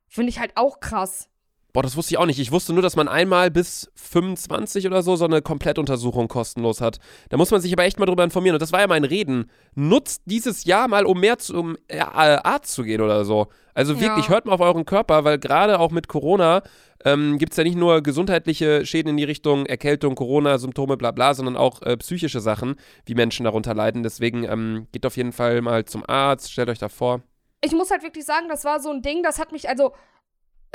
[SPEAKER 3] Finde ich halt auch krass.
[SPEAKER 2] Boah, das wusste ich auch nicht. Ich wusste nur, dass man einmal bis 25 oder so so eine Komplettuntersuchung kostenlos hat. Da muss man sich aber echt mal drüber informieren. Und das war ja mein Reden. Nutzt dieses Jahr mal, um mehr zum äh, Arzt zu gehen oder so. Also wirklich,
[SPEAKER 3] Ja.
[SPEAKER 2] hört mal auf euren Körper, weil gerade auch mit Corona ähm, gibt es ja nicht nur gesundheitliche Schäden in die Richtung Erkältung, Corona, Symptome, bla bla, sondern auch äh, psychische Sachen, wie Menschen darunter leiden. Deswegen ähm, geht auf jeden Fall mal zum Arzt, stellt euch da vor.
[SPEAKER 3] Ich muss halt wirklich sagen, das war so ein Ding, das hat mich also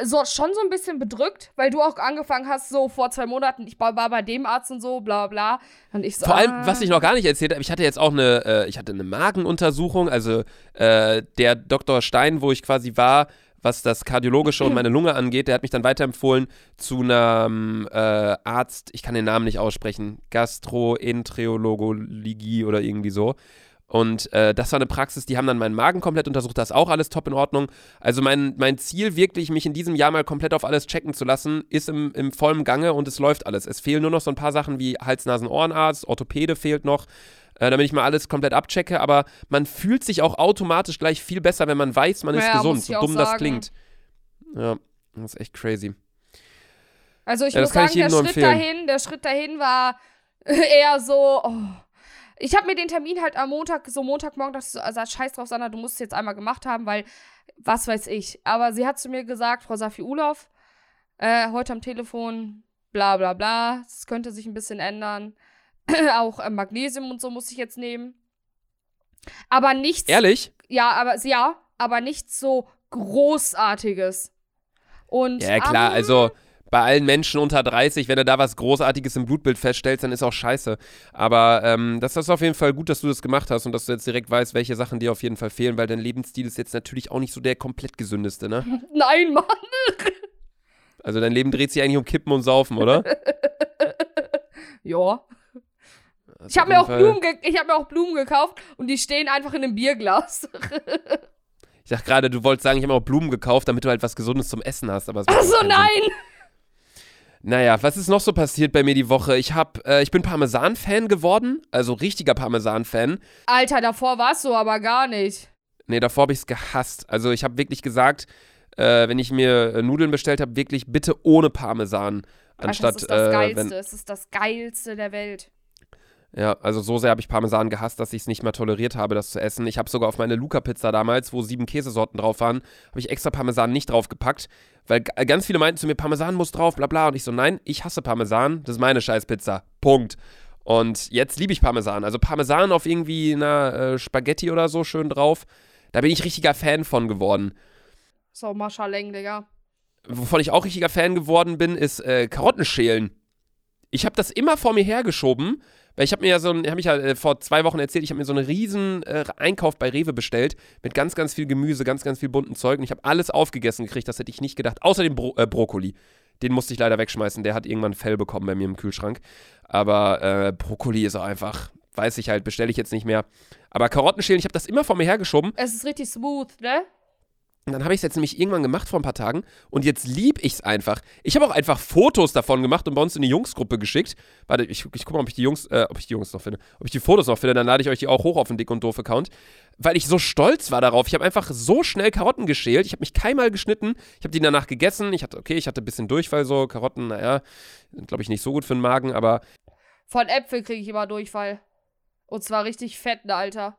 [SPEAKER 3] so schon so ein bisschen bedrückt, weil du auch angefangen hast, so vor zwei Monaten, ich war bei dem Arzt und so, bla bla. Und ich so.
[SPEAKER 2] Vor allem,
[SPEAKER 3] ah.
[SPEAKER 2] was ich noch gar nicht erzählt habe, ich hatte jetzt auch eine, äh, ich hatte eine Magenuntersuchung, also äh, der Dr. Stein, wo ich quasi war, was das Kardiologische und meine Lunge angeht. Der hat mich dann weiterempfohlen zu einem äh, Arzt, ich kann den Namen nicht aussprechen, Gastroenterologie oder irgendwie so. Und äh, das war eine Praxis, die haben dann meinen Magen komplett untersucht, das ist auch alles top in Ordnung. Also mein, mein Ziel, wirklich mich in diesem Jahr mal komplett auf alles checken zu lassen, ist im, im vollen Gange und es läuft alles. Es fehlen nur noch so ein paar Sachen wie Hals-Nasen-Ohrenarzt, Orthopäde fehlt noch, äh, damit ich mal alles komplett abchecke, aber man fühlt sich auch automatisch gleich viel besser, wenn man weiß, man ist
[SPEAKER 3] Ja,
[SPEAKER 2] gesund, so dumm das klingt. Ja, das ist echt crazy.
[SPEAKER 3] Also ich
[SPEAKER 2] Ja,
[SPEAKER 3] muss sagen,
[SPEAKER 2] ich
[SPEAKER 3] der Schritt
[SPEAKER 2] empfehlen.
[SPEAKER 3] dahin, der Schritt dahin war eher so. Oh. Ich habe mir den Termin halt am Montag, so Montagmorgen, dachte ich so, also scheiß drauf, Sandra, du musst es jetzt einmal gemacht haben, weil, was weiß ich. Aber sie hat zu mir gesagt, Frau Safi Ulof, äh, heute am Telefon, bla bla bla, es könnte sich ein bisschen ändern. Auch äh, Magnesium und so muss ich jetzt nehmen. Aber nichts.
[SPEAKER 2] Ehrlich?
[SPEAKER 3] Ja, aber ja, aber nichts so Großartiges. Und
[SPEAKER 2] Ja, klar,
[SPEAKER 3] am-
[SPEAKER 2] also bei allen Menschen unter 30, wenn du da was Großartiges im Blutbild feststellst, dann ist auch scheiße. Aber ähm, das ist auf jeden Fall gut, dass du das gemacht hast und dass du jetzt direkt weißt, welche Sachen dir auf jeden Fall fehlen, weil dein Lebensstil ist jetzt natürlich auch nicht so der komplett gesündeste, ne?
[SPEAKER 3] Nein, Mann.
[SPEAKER 2] Also dein Leben dreht sich eigentlich um Kippen und Saufen, oder?
[SPEAKER 3] Ja.
[SPEAKER 2] Also
[SPEAKER 3] Ich habe mir, auch Blumen ich hab mir auch Blumen gekauft und die stehen einfach in einem Bierglas.
[SPEAKER 2] Ich dachte gerade, du wolltest sagen, ich habe mir auch Blumen gekauft, damit du halt was Gesundes zum Essen hast. Aber macht
[SPEAKER 3] Achso,
[SPEAKER 2] keinen Sinn. Naja, was ist noch so passiert bei mir die Woche? Ich hab, äh, ich bin Parmesan-Fan geworden, also richtiger Parmesan-Fan.
[SPEAKER 3] Alter, davor warst du aber gar nicht.
[SPEAKER 2] Nee, davor habe ich es gehasst. Also ich habe wirklich gesagt, äh, wenn ich mir äh, Nudeln bestellt habe, wirklich bitte ohne Parmesan. Anstatt,
[SPEAKER 3] Alter, das ist das
[SPEAKER 2] äh,
[SPEAKER 3] Geilste. Es ist das Geilste der Welt.
[SPEAKER 2] Ja, also so sehr habe ich Parmesan gehasst, dass ich es nicht mehr toleriert habe, das zu essen. Ich habe sogar auf meine Luca-Pizza damals, wo sieben Käsesorten drauf waren, habe ich extra Parmesan nicht draufgepackt, weil ganz viele meinten zu mir, Parmesan muss drauf, bla bla. Und ich so, nein, ich hasse Parmesan, das ist meine Scheißpizza. Punkt. Und jetzt liebe ich Parmesan. Also Parmesan auf irgendwie einer äh, Spaghetti oder so schön drauf. Da bin ich richtiger Fan von geworden.
[SPEAKER 3] So, Maschaleng, Digga.
[SPEAKER 2] Wovon ich auch richtiger Fan geworden bin, ist äh, Karottenschälen. Ich habe das immer vor mir hergeschoben, weil ich habe mir ja so ein, habe ich ja äh, vor zwei Wochen erzählt, ich habe mir so einen riesen äh, Einkauf bei Rewe bestellt mit ganz, ganz viel Gemüse, ganz, ganz viel bunten Zeug und ich habe alles aufgegessen gekriegt, das hätte ich nicht gedacht, außer dem Bro äh, Brokkoli. Den musste ich leider wegschmeißen, der hat irgendwann Fell bekommen bei mir im Kühlschrank. Aber äh, Brokkoli ist auch einfach, weiß ich halt, bestelle ich jetzt nicht mehr. Aber Karottenschälen, ich habe das immer vor mir hergeschoben
[SPEAKER 3] Es ist richtig smooth, ne?
[SPEAKER 2] Und dann habe ich es jetzt nämlich irgendwann gemacht vor ein paar Tagen und jetzt lieb ich es einfach. Ich habe auch einfach Fotos davon gemacht und bei uns in die Jungsgruppe geschickt. Warte, ich, ich gucke mal, ob ich die Jungs, äh, ob ich die Jungs noch finde. Ob ich die Fotos noch finde, dann lade ich euch die auch hoch auf den Dick und Doof Account. Weil ich so stolz war darauf. Ich habe einfach so schnell Karotten geschält. Ich habe mich keinmal geschnitten. Ich habe die danach gegessen. Ich hatte, okay, ich hatte ein bisschen Durchfall so. Karotten, naja, sind glaube ich nicht so gut für den Magen, aber
[SPEAKER 3] Von Äpfel kriege ich immer Durchfall. Und zwar richtig fett, ne, Alter.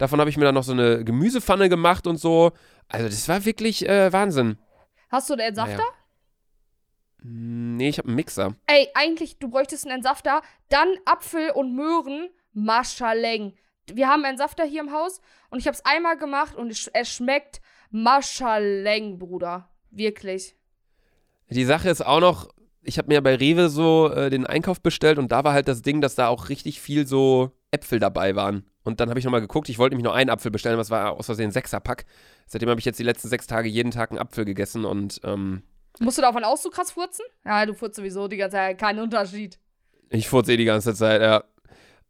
[SPEAKER 2] Davon habe ich mir dann noch so eine Gemüsepfanne gemacht und so. Also das war wirklich äh, Wahnsinn.
[SPEAKER 3] Hast du einen Entsafter?
[SPEAKER 2] Naja. Hm, Nee, ich habe einen Mixer.
[SPEAKER 3] Ey, eigentlich, du bräuchtest einen Entsafter. Dann Apfel und Möhren, Maschaleng. Wir haben einen Entsafter hier im Haus und ich habe es einmal gemacht und es, es schmeckt Maschaleng, Bruder. Wirklich.
[SPEAKER 2] Die Sache ist auch noch, ich habe mir bei Rewe so äh, den Einkauf bestellt und da war halt das Ding, dass da auch richtig viel so Äpfel dabei waren. Und dann habe ich nochmal geguckt, ich wollte nämlich nur einen Apfel bestellen, was war aus Versehen ein Sechserpack. Seitdem habe ich jetzt die letzten sechs Tage jeden Tag einen Apfel gegessen und ähm,
[SPEAKER 3] Musst du davon aus, so krass furzen? Ja, du furzt sowieso die ganze Zeit. Kein Unterschied.
[SPEAKER 2] ich furze eh die ganze Zeit, ja.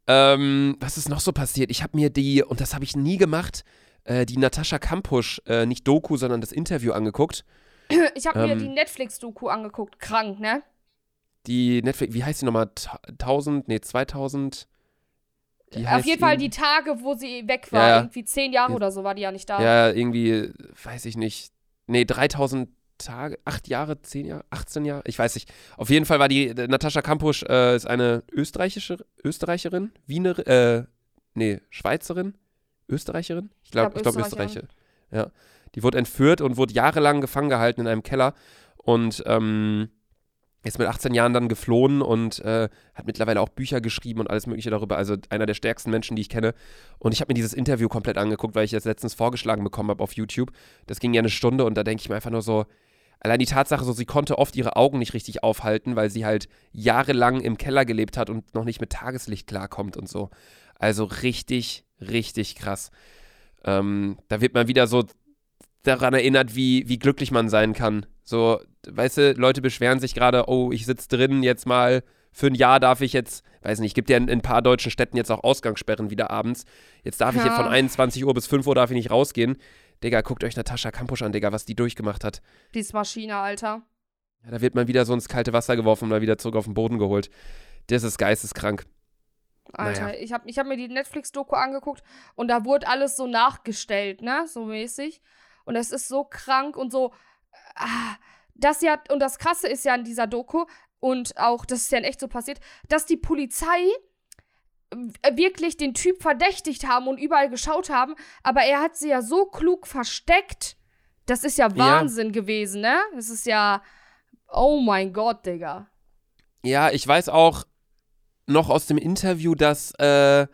[SPEAKER 2] Ähm, was ist noch so passiert? Ich habe mir die, und das habe ich nie gemacht, äh, die Natascha Kampusch, äh, nicht Doku, sondern das Interview angeguckt.
[SPEAKER 3] Ich habe mir
[SPEAKER 2] Ähm.
[SPEAKER 3] die Netflix-Doku angeguckt. Krank, ne?
[SPEAKER 2] Die Netflix, wie heißt die nochmal? Ta- 1000, nee, 2000. Die
[SPEAKER 3] Auf
[SPEAKER 2] heißt
[SPEAKER 3] jeden Fall die Tage, wo sie weg war.
[SPEAKER 2] Ja.
[SPEAKER 3] Irgendwie zehn Jahre
[SPEAKER 2] Ja.
[SPEAKER 3] oder so war die ja nicht da.
[SPEAKER 2] Ja, irgendwie, weiß ich nicht. Nee, 3000 Tage, 8 Jahre, 10 Jahre, 18 Jahre, ich weiß nicht. Auf jeden Fall war die, äh, Natascha Kampusch äh, ist eine österreichische, Österreicherin, Wiener, äh, nee, Schweizerin, Österreicherin? Ich glaube, ich
[SPEAKER 3] glaub,
[SPEAKER 2] glaube
[SPEAKER 3] Österreicherin.
[SPEAKER 2] Österreicher. Ja. Die wurde entführt und wurde jahrelang gefangen gehalten in einem Keller und ähm, ist mit 18 Jahren dann geflohen und äh, hat mittlerweile auch Bücher geschrieben und alles Mögliche darüber. Also einer der stärksten Menschen, die ich kenne. Und ich habe mir dieses Interview komplett angeguckt, weil ich das letztens vorgeschlagen bekommen habe auf YouTube. Das ging ja eine Stunde und da denke ich mir einfach nur so, allein die Tatsache, so sie konnte oft ihre Augen nicht richtig aufhalten, weil sie halt jahrelang im Keller gelebt hat und noch nicht mit Tageslicht klarkommt und so. Also richtig, richtig krass. Ähm, da wird man wieder so daran erinnert, wie, wie glücklich man sein kann. So, weißt du, Leute beschweren sich gerade, oh, ich sitze drin, jetzt mal für ein Jahr darf ich jetzt, weiß nicht, gibt ja in, in ein paar deutschen Städten jetzt auch Ausgangssperren wieder abends. Jetzt darf ich
[SPEAKER 3] Ja.
[SPEAKER 2] jetzt von 21 Uhr bis 5 Uhr darf ich nicht rausgehen. Digga, guckt euch Natascha Kampusch an, Digga, was die durchgemacht hat.
[SPEAKER 3] Die ist Maschine, Alter.
[SPEAKER 2] Ja, da wird man wieder so ins kalte Wasser geworfen und mal wieder zurück auf den Boden geholt. Das ist geisteskrank.
[SPEAKER 3] Alter,
[SPEAKER 2] Naja.
[SPEAKER 3] ich habe ich hab mir die Netflix-Doku angeguckt und da wurde alles so nachgestellt, ne? So mäßig. Und es ist so krank und so. Ah, das ja, und das Krasse ist ja an dieser Doku, und auch, das ist ja in echt so passiert, dass die Polizei äh, wirklich den Typ verdächtigt haben und überall geschaut haben, aber er hat sie ja so klug versteckt. Das ist ja
[SPEAKER 2] Ja.
[SPEAKER 3] Wahnsinn gewesen, ne? Das ist ja. Oh mein Gott, Digga.
[SPEAKER 2] Ja, ich weiß auch noch aus dem Interview, dass äh,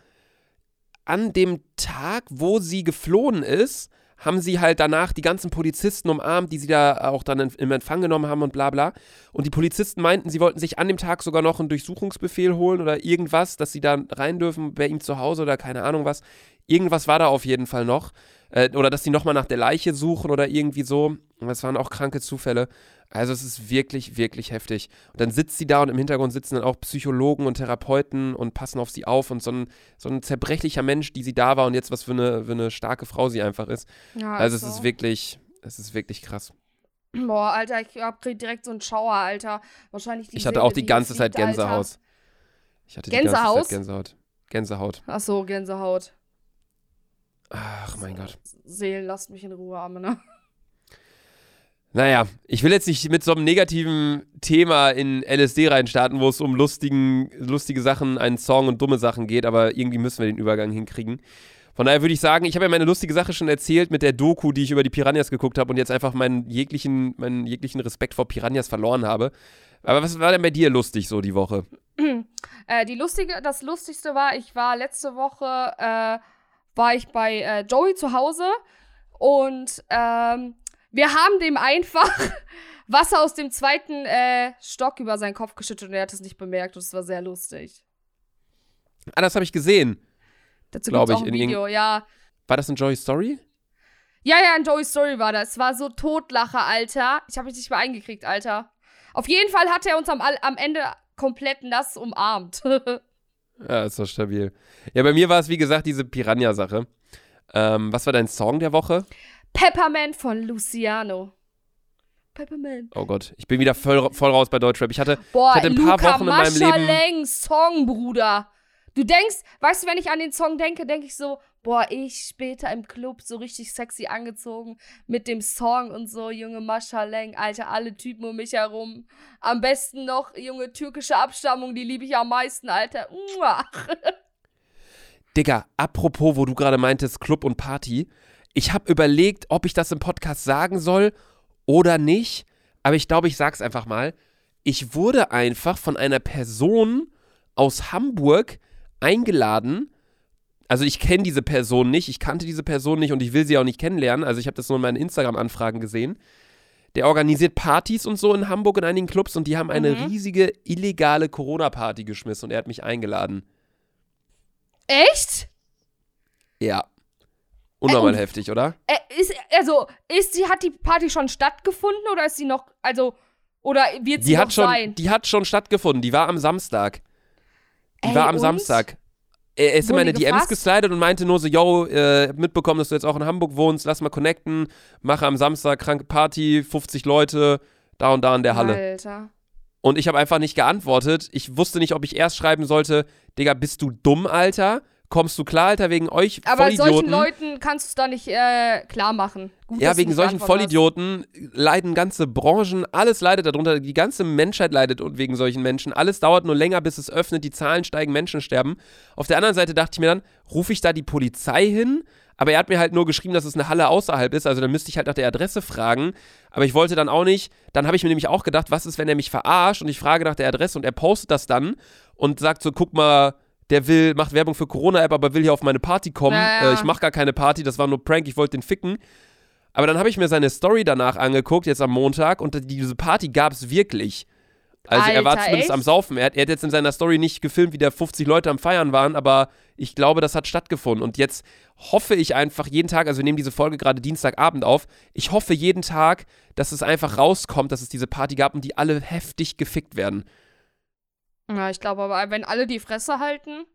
[SPEAKER 2] an dem Tag, wo sie geflohen ist, haben sie halt danach die ganzen Polizisten umarmt, die sie da auch dann im Empfang genommen haben und bla bla. Und die Polizisten meinten, sie wollten sich an dem Tag sogar noch einen Durchsuchungsbefehl holen oder irgendwas, dass sie da rein dürfen bei ihm zu Hause oder keine Ahnung was. Irgendwas war da auf jeden Fall noch. Äh, oder dass sie nochmal nach der Leiche suchen oder irgendwie so. Das waren auch kranke Zufälle. Also es ist wirklich, wirklich heftig. Und dann sitzt sie da und im Hintergrund sitzen dann auch Psychologen und Therapeuten und passen auf sie auf und so ein, so ein zerbrechlicher Mensch, die sie da war und jetzt was für eine, für eine starke Frau sie einfach ist.
[SPEAKER 3] Ja,
[SPEAKER 2] Also es
[SPEAKER 3] so.
[SPEAKER 2] ist wirklich, es ist wirklich krass.
[SPEAKER 3] Boah, Alter, ich hab direkt so einen Schauer, Alter. Wahrscheinlich die
[SPEAKER 2] Ich hatte
[SPEAKER 3] Seele,
[SPEAKER 2] auch die ganze Zeit
[SPEAKER 3] Alter.
[SPEAKER 2] Gänsehaut. Ich hatte die
[SPEAKER 3] Gänsehaut?
[SPEAKER 2] ganze Zeit Gänsehaut. Gänsehaut.
[SPEAKER 3] Ach so, Gänsehaut.
[SPEAKER 2] Ach mein Gott.
[SPEAKER 3] Seelen, lasst mich in Ruhe, Arme, ne?
[SPEAKER 2] Naja, ich will jetzt nicht mit so einem negativen Thema in LSD reinstarten, wo es um lustigen, lustige Sachen, einen Song und dumme Sachen geht, aber irgendwie müssen wir den Übergang hinkriegen. Von daher würde ich sagen, ich habe ja meine lustige Sache schon erzählt mit der Doku, die ich über die Piranhas geguckt habe und jetzt einfach meinen jeglichen, meinen jeglichen Respekt vor Piranhas verloren habe. Aber was war denn bei dir lustig so die Woche?
[SPEAKER 3] Äh, die lustige, das Lustigste war, ich war letzte Woche, äh, war ich bei äh, Joey zu Hause und ähm, wir haben dem einfach Wasser aus dem zweiten äh, Stock über seinen Kopf geschüttet und er hat es nicht bemerkt und es war sehr lustig.
[SPEAKER 2] Ah, das habe ich gesehen.
[SPEAKER 3] Dazu
[SPEAKER 2] Glaub
[SPEAKER 3] gibt's auch ein
[SPEAKER 2] in
[SPEAKER 3] Video, ja.
[SPEAKER 2] War das ein Joy Story?
[SPEAKER 3] Ja, ja, in Joey's Story war das. Es war so Totlacher, Alter. Ich habe mich nicht mehr eingekriegt, Alter. Auf jeden Fall hat er uns am, am Ende komplett nass umarmt.
[SPEAKER 2] Ja, ist doch stabil. Ja, bei mir war es wie gesagt diese Piranha-Sache. Ähm, was war dein Song der Woche?
[SPEAKER 3] Peppermint von Luciano. Peppermint.
[SPEAKER 2] Oh Gott, ich bin wieder voll, voll raus bei Deutschrap. Ich hatte,
[SPEAKER 3] Boah,
[SPEAKER 2] ich hatte ein paar
[SPEAKER 3] Luca
[SPEAKER 2] Wochen in meinem Leben.
[SPEAKER 3] Maschaleng, Song, Bruder. Du denkst, weißt du, wenn ich an den Song denke, denke ich so, boah, ich später im Club so richtig sexy angezogen mit dem Song und so, junge Maschaleng, Alter, alle Typen um mich herum. Am besten noch junge türkische Abstammung, die liebe ich am meisten, Alter.
[SPEAKER 2] Digga, apropos, wo du gerade meintest, Club und Party. Ich habe überlegt, ob ich das im Podcast sagen soll oder nicht. Aber ich glaube, ich sag's einfach mal. Ich wurde einfach von einer Person aus Hamburg eingeladen. Also ich kenne diese Person nicht, ich kannte diese Person nicht und ich will sie auch nicht kennenlernen. Also ich habe das nur in meinen Instagram-Anfragen gesehen. Der organisiert Partys und so in Hamburg in einigen Clubs und die haben eine
[SPEAKER 3] Mhm.
[SPEAKER 2] riesige illegale Corona-Party geschmissen und er hat mich eingeladen.
[SPEAKER 3] Echt?
[SPEAKER 2] Ja. Unnormal
[SPEAKER 3] und-
[SPEAKER 2] heftig, oder?
[SPEAKER 3] Äh, ist, also, ist sie, hat die Party schon stattgefunden oder ist sie noch, also, oder wird sie
[SPEAKER 2] Die
[SPEAKER 3] noch
[SPEAKER 2] hat, schon,
[SPEAKER 3] sein?
[SPEAKER 2] die hat schon stattgefunden. Die war am Samstag. Die
[SPEAKER 3] Ey,
[SPEAKER 2] war am
[SPEAKER 3] und?
[SPEAKER 2] Samstag. Er ist in meine DMs
[SPEAKER 3] gefasst?
[SPEAKER 2] geslidet und meinte nur so, yo, äh, mitbekommen, dass du jetzt auch in Hamburg wohnst, lass mal connecten, mache am Samstag kranke Party, 50 Leute, da und da in der Halle.
[SPEAKER 3] Alter.
[SPEAKER 2] Und ich habe einfach nicht geantwortet. Ich wusste nicht, ob ich erst schreiben sollte, Digga, bist du dumm, Alter? Kommst du klar, Alter, wegen euch
[SPEAKER 3] Aber
[SPEAKER 2] Vollidioten?
[SPEAKER 3] solchen Leuten kannst du es da nicht äh, klar machen. Gut,
[SPEAKER 2] Ja, wegen solchen
[SPEAKER 3] geantwortet hast.
[SPEAKER 2] Vollidioten leiden ganze Branchen, alles leidet darunter, die ganze Menschheit leidet und wegen solchen Menschen. Alles dauert nur länger, bis es öffnet, die Zahlen steigen, Menschen sterben. Auf der anderen Seite dachte ich mir dann, rufe ich da die Polizei hin? Aber er hat mir halt nur geschrieben, dass es eine Halle außerhalb ist, also dann müsste ich halt nach der Adresse fragen. Aber ich wollte dann auch nicht, dann habe ich mir nämlich auch gedacht, was ist, wenn er mich verarscht und ich frage nach der Adresse und er postet das dann und sagt so, guck mal, der will, macht Werbung für Corona-App, aber will hier auf meine Party kommen.
[SPEAKER 3] Ja, ja.
[SPEAKER 2] Äh, ich mache gar keine Party, das war nur Prank, ich wollte den ficken. Aber dann habe ich mir seine Story danach angeguckt, jetzt am Montag, und diese Party gab es wirklich. Also er war
[SPEAKER 3] Alter,
[SPEAKER 2] zumindest
[SPEAKER 3] echt?
[SPEAKER 2] am Saufen. Er hat, er hat jetzt in seiner Story nicht gefilmt, wie da 50 Leute am Feiern waren, aber ich glaube, das hat stattgefunden. Und jetzt hoffe ich einfach jeden Tag, also wir nehmen diese Folge gerade Dienstagabend auf, ich hoffe jeden Tag, dass es einfach rauskommt, dass es diese Party gab und die alle heftig gefickt werden.
[SPEAKER 3] Ja, ich glaube aber, wenn alle die Fresse halten.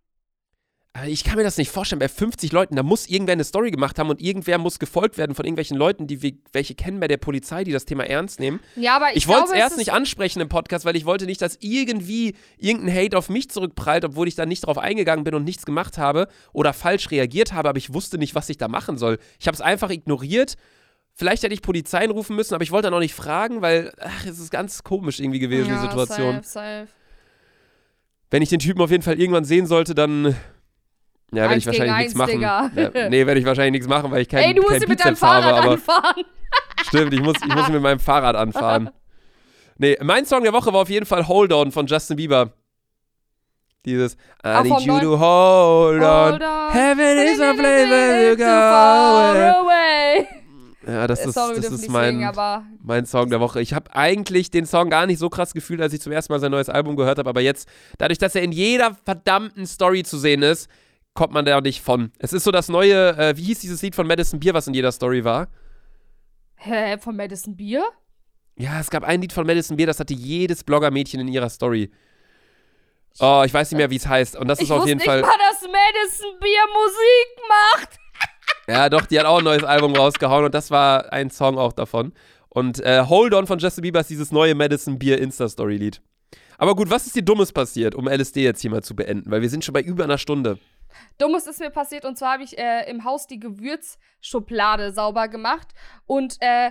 [SPEAKER 2] Aber ich kann mir das nicht vorstellen, bei 50 Leuten, da muss irgendwer eine Story gemacht haben und irgendwer muss gefolgt werden von irgendwelchen Leuten, die wir welche kennen bei der Polizei, die das Thema ernst nehmen.
[SPEAKER 3] Ja, aber ich,
[SPEAKER 2] Ich, wollte es erst nicht ansprechen im Podcast, weil ich wollte nicht, dass irgendwie irgendein Hate auf mich zurückprallt, obwohl ich da nicht drauf eingegangen bin und nichts gemacht habe oder falsch reagiert habe, aber ich wusste nicht, was ich da machen soll. Ich habe es einfach ignoriert. Vielleicht hätte ich Polizei rufen müssen, aber ich wollte dann auch nicht fragen, weil ach, es ist ganz komisch irgendwie gewesen,
[SPEAKER 3] ja,
[SPEAKER 2] die Situation.
[SPEAKER 3] Safe, safe.
[SPEAKER 2] Wenn ich den Typen auf jeden Fall irgendwann sehen sollte, dann ja, werde ich wahrscheinlich nichts machen.
[SPEAKER 3] Digga.
[SPEAKER 2] Ja, nee, werde ich wahrscheinlich nichts machen, weil ich kein,
[SPEAKER 3] Ey, du musst
[SPEAKER 2] kein
[SPEAKER 3] mit deinem
[SPEAKER 2] habe,
[SPEAKER 3] Fahrrad
[SPEAKER 2] aber
[SPEAKER 3] anfahren.
[SPEAKER 2] Stimmt, ich muss, ich muss mit meinem Fahrrad anfahren. Nee, mein Song der Woche war auf jeden Fall Hold On von Justin Bieber. Dieses I need you to hold on.
[SPEAKER 3] Hold on.
[SPEAKER 2] Heaven is a place where you go.
[SPEAKER 3] far away.
[SPEAKER 2] Ja, das ist,
[SPEAKER 3] Sorry,
[SPEAKER 2] das ist mein,
[SPEAKER 3] singen,
[SPEAKER 2] mein Song der Woche. Ich habe eigentlich den Song gar nicht so krass gefühlt, als ich zum ersten Mal sein neues Album gehört habe, aber jetzt, dadurch, dass er in jeder verdammten Story zu sehen ist, kommt man da nicht von. Es ist so das neue, äh, wie hieß dieses Lied von Madison Beer, was in jeder Story war?
[SPEAKER 3] hä, von Madison Beer?
[SPEAKER 2] Ja, es gab ein Lied von Madison Beer, das hatte jedes Blogger-Mädchen in ihrer Story. Oh, ich weiß nicht mehr, wie es heißt. Und das
[SPEAKER 3] ich
[SPEAKER 2] ist auf jeden
[SPEAKER 3] nicht
[SPEAKER 2] Fall.
[SPEAKER 3] mal, dass Madison Beer Musik macht.
[SPEAKER 2] Ja, doch, die hat auch ein neues Album rausgehauen und das war ein Song auch davon. Und äh, Hold On von Justin Bieber ist dieses neue Madison Beer Insta-Story-Lied. Aber gut, was ist dir Dummes passiert, um LSD jetzt hier mal zu beenden? Weil wir sind schon bei über einer Stunde.
[SPEAKER 3] Dummes ist mir passiert und zwar habe ich äh, im Haus die Gewürzschublade sauber gemacht und äh,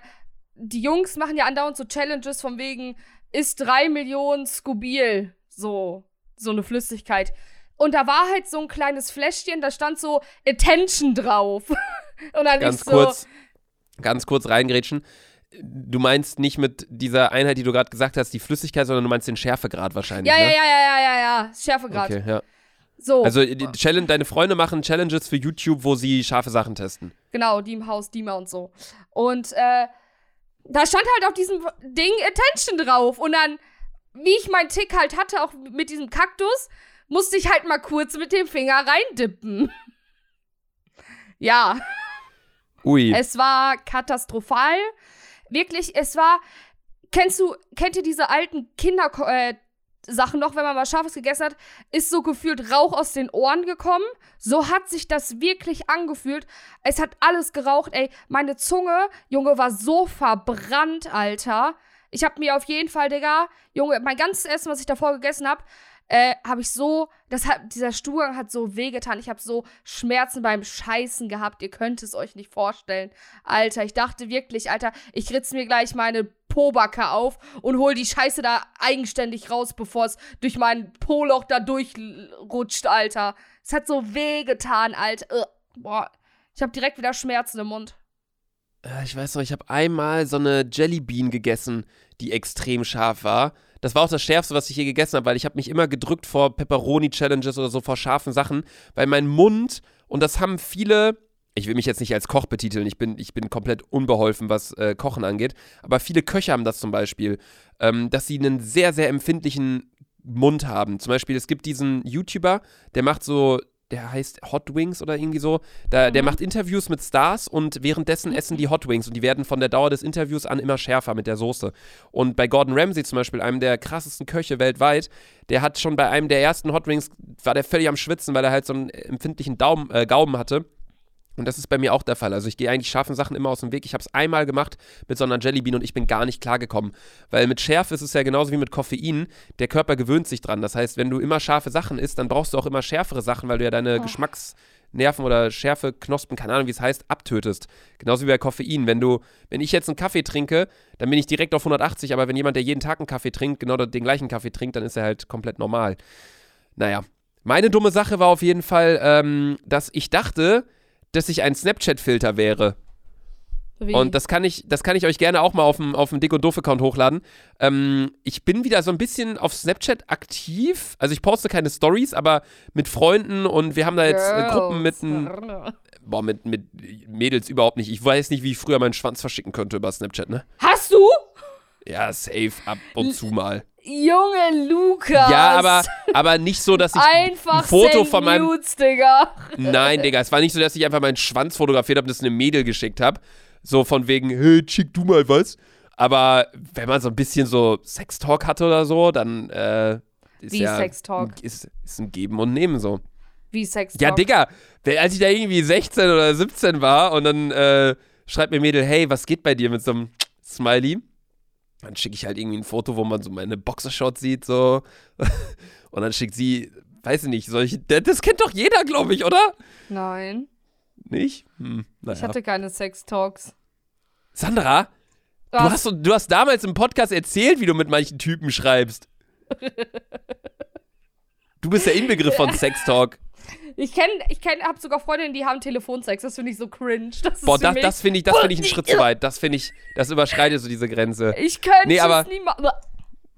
[SPEAKER 3] die Jungs machen ja andauernd so Challenges von wegen ist drei Millionen Skubil so so eine Flüssigkeit und da war halt so ein kleines Fläschchen, da stand so Attention drauf und dann
[SPEAKER 2] Ganz
[SPEAKER 3] ich so
[SPEAKER 2] kurz, ganz kurz reingrätschen. Du meinst nicht mit dieser Einheit, die du gerade gesagt hast, die Flüssigkeit, sondern du meinst den Schärfegrad wahrscheinlich.
[SPEAKER 3] ja ja
[SPEAKER 2] ne?
[SPEAKER 3] ja ja ja ja ja Schärfegrad
[SPEAKER 2] Okay, ja.
[SPEAKER 3] so
[SPEAKER 2] Also Challenge, deine Freunde machen Challenges für YouTube, wo sie scharfe Sachen testen.
[SPEAKER 3] Genau, die im Haus, Dima und so. Und äh, da stand halt auf diesem Ding Attention drauf. Und dann, wie ich meinen Tick halt hatte, auch mit diesem Kaktus, musste ich halt mal kurz mit dem Finger reindippen. ja,
[SPEAKER 2] Ui.
[SPEAKER 3] es war katastrophal. Wirklich, es war. Kennst du, kennt ihr diese alten Kinder äh, Sachen noch, wenn man was Scharfes gegessen hat, ist so gefühlt Rauch aus den Ohren gekommen. So hat sich das wirklich angefühlt. Es hat alles geraucht, ey. Meine Zunge, Junge, war so verbrannt, Alter. Ich hab mir auf jeden Fall, Digga, Junge, mein ganzes Essen, was ich davor gegessen hab, äh, habe ich so, das hat, dieser Stuhlgang hat so wehgetan. Ich habe so Schmerzen beim Scheißen gehabt. Ihr könnt es euch nicht vorstellen. Alter, ich dachte wirklich, Alter, ich ritz mir gleich meine Pobacke auf und hol die Scheiße da eigenständig raus, bevor es durch mein Poloch da durchrutscht, Alter. Es hat so wehgetan, Alter. Ugh. Boah, ich habe direkt wieder Schmerzen im Mund.
[SPEAKER 2] Äh, Ich weiß noch, ich habe einmal so eine Jellybean gegessen, die extrem scharf war. Das war auch das Schärfste, was ich je gegessen habe, weil ich habe mich immer gedrückt vor Pepperoni-Challenges oder so, vor scharfen Sachen, weil mein Mund, und das haben viele, ich will mich jetzt nicht als Koch betiteln, ich bin, ich bin komplett unbeholfen, was äh, Kochen angeht, aber viele Köche haben das zum Beispiel, ähm, dass sie einen sehr, sehr empfindlichen Mund haben. Zum Beispiel, es gibt diesen YouTuber, der macht so, der heißt Hot Wings oder irgendwie so. Da, Der
[SPEAKER 3] Mhm.
[SPEAKER 2] macht Interviews mit Stars und währenddessen essen die Hot Wings und die werden von der Dauer des Interviews an immer schärfer mit der Soße. Und bei Gordon Ramsay zum Beispiel, einem der krassesten Köche weltweit, der hat schon bei einem der ersten Hot Wings, war der völlig am Schwitzen, weil er halt so einen empfindlichen Daumen, äh, Gaumen hatte. Und das ist bei mir auch der Fall. Also ich gehe eigentlich scharfen Sachen immer aus dem Weg. Ich habe es einmal gemacht mit so einer Jellybean und ich bin gar nicht klargekommen. Weil mit Schärfe ist es ja genauso wie mit Koffein. Der Körper gewöhnt sich dran. Das heißt, wenn du immer scharfe Sachen isst, dann brauchst du auch immer schärfere Sachen, weil du ja deine
[SPEAKER 3] Oh.
[SPEAKER 2] Geschmacksnerven oder Schärfeknospen, keine Ahnung, wie es heißt, abtötest. Genauso wie bei Koffein. Wenn du, wenn ich jetzt einen Kaffee trinke, dann bin ich direkt auf 180, aber wenn jemand, der jeden Tag einen Kaffee trinkt, genau den gleichen Kaffee trinkt, dann ist er halt komplett normal. Naja. Meine dumme Sache war auf jeden Fall, ähm, dass ich dachte, dass ich ein Snapchat-Filter wäre.
[SPEAKER 3] Wie?
[SPEAKER 2] Und das kann ich, das kann ich euch gerne auch mal auf dem, auf dem Dick und Doof-Account hochladen. Ähm, ich bin wieder so ein bisschen auf Snapchat aktiv. Also ich poste keine Stories, aber mit Freunden und wir haben da jetzt äh, Gruppen mit, ein, boah, mit, mit Mädels überhaupt nicht. Ich weiß nicht, wie ich früher meinen Schwanz verschicken könnte über Snapchat, ne?
[SPEAKER 3] Hast du?
[SPEAKER 2] Ja, safe ab und zu mal.
[SPEAKER 3] Junge Lukas.
[SPEAKER 2] Ja, aber, aber nicht so, dass ich
[SPEAKER 3] Einfach
[SPEAKER 2] ein Foto von meinem.
[SPEAKER 3] Nudes, Digga.
[SPEAKER 2] Nein, Digga, es war nicht so, dass ich einfach meinen Schwanz fotografiert habe und das eine Mädel geschickt habe. So von wegen, hey, schick du mal was. Aber wenn man so ein bisschen so Sextalk hatte oder so, dann äh, ist
[SPEAKER 3] Wie
[SPEAKER 2] ja
[SPEAKER 3] Sextalk?
[SPEAKER 2] Ist, ist ein Geben und Nehmen so.
[SPEAKER 3] Wie Sex
[SPEAKER 2] Ja, Digga, als ich da irgendwie 16 oder 17 war und dann äh, schreibt mir ein Mädel, hey, was geht bei dir mit so einem Smiley? Dann schicke ich halt irgendwie ein Foto, wo man so meine Boxershorts sieht, so. Und dann schickt sie, weiß ich nicht, solche. Das das kennt doch jeder, glaube ich, oder?
[SPEAKER 3] Nein,
[SPEAKER 2] Nicht? Hm,
[SPEAKER 3] ich
[SPEAKER 2] naja.
[SPEAKER 3] hatte keine Sex-Talks.
[SPEAKER 2] Sandra, du hast, so- du hast damals im Podcast erzählt, wie du mit manchen Typen schreibst. Du bist der Inbegriff von Sextalk.
[SPEAKER 3] Ich kenne, ich kenn, hab sogar Freundinnen, die haben Telefonsex. Das finde ich so cringe. Das
[SPEAKER 2] Boah, das, das finde ich, das finde ich einen Schritt zu weit. Das finde ich, das überschreitet so diese Grenze.
[SPEAKER 3] Ich könnte
[SPEAKER 2] Nee, aber-
[SPEAKER 3] es nie machen.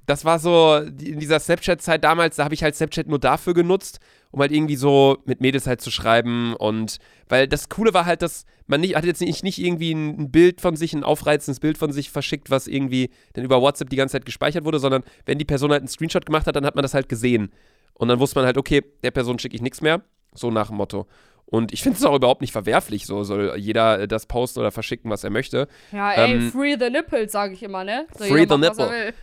[SPEAKER 2] das war so, in dieser Snapchat-Zeit damals, da habe ich halt Snapchat nur dafür genutzt, um halt irgendwie so mit Mädels halt zu schreiben und, weil das Coole war halt, dass man nicht, hat jetzt nicht, nicht irgendwie ein, ein Bild von sich, ein aufreizendes Bild von sich verschickt, was irgendwie dann über WhatsApp die ganze Zeit gespeichert wurde, sondern wenn die Person halt einen Screenshot gemacht hat, dann hat man das halt gesehen. Und dann wusste man halt, okay, der Person schicke ich nichts mehr, so nach dem Motto. Und ich finde es auch überhaupt nicht verwerflich, so soll jeder äh, das posten oder verschicken, was er möchte.
[SPEAKER 3] Ja, ey,
[SPEAKER 2] Ähm,
[SPEAKER 3] free the nipples, sage ich immer, ne? Soll
[SPEAKER 2] free the nipple.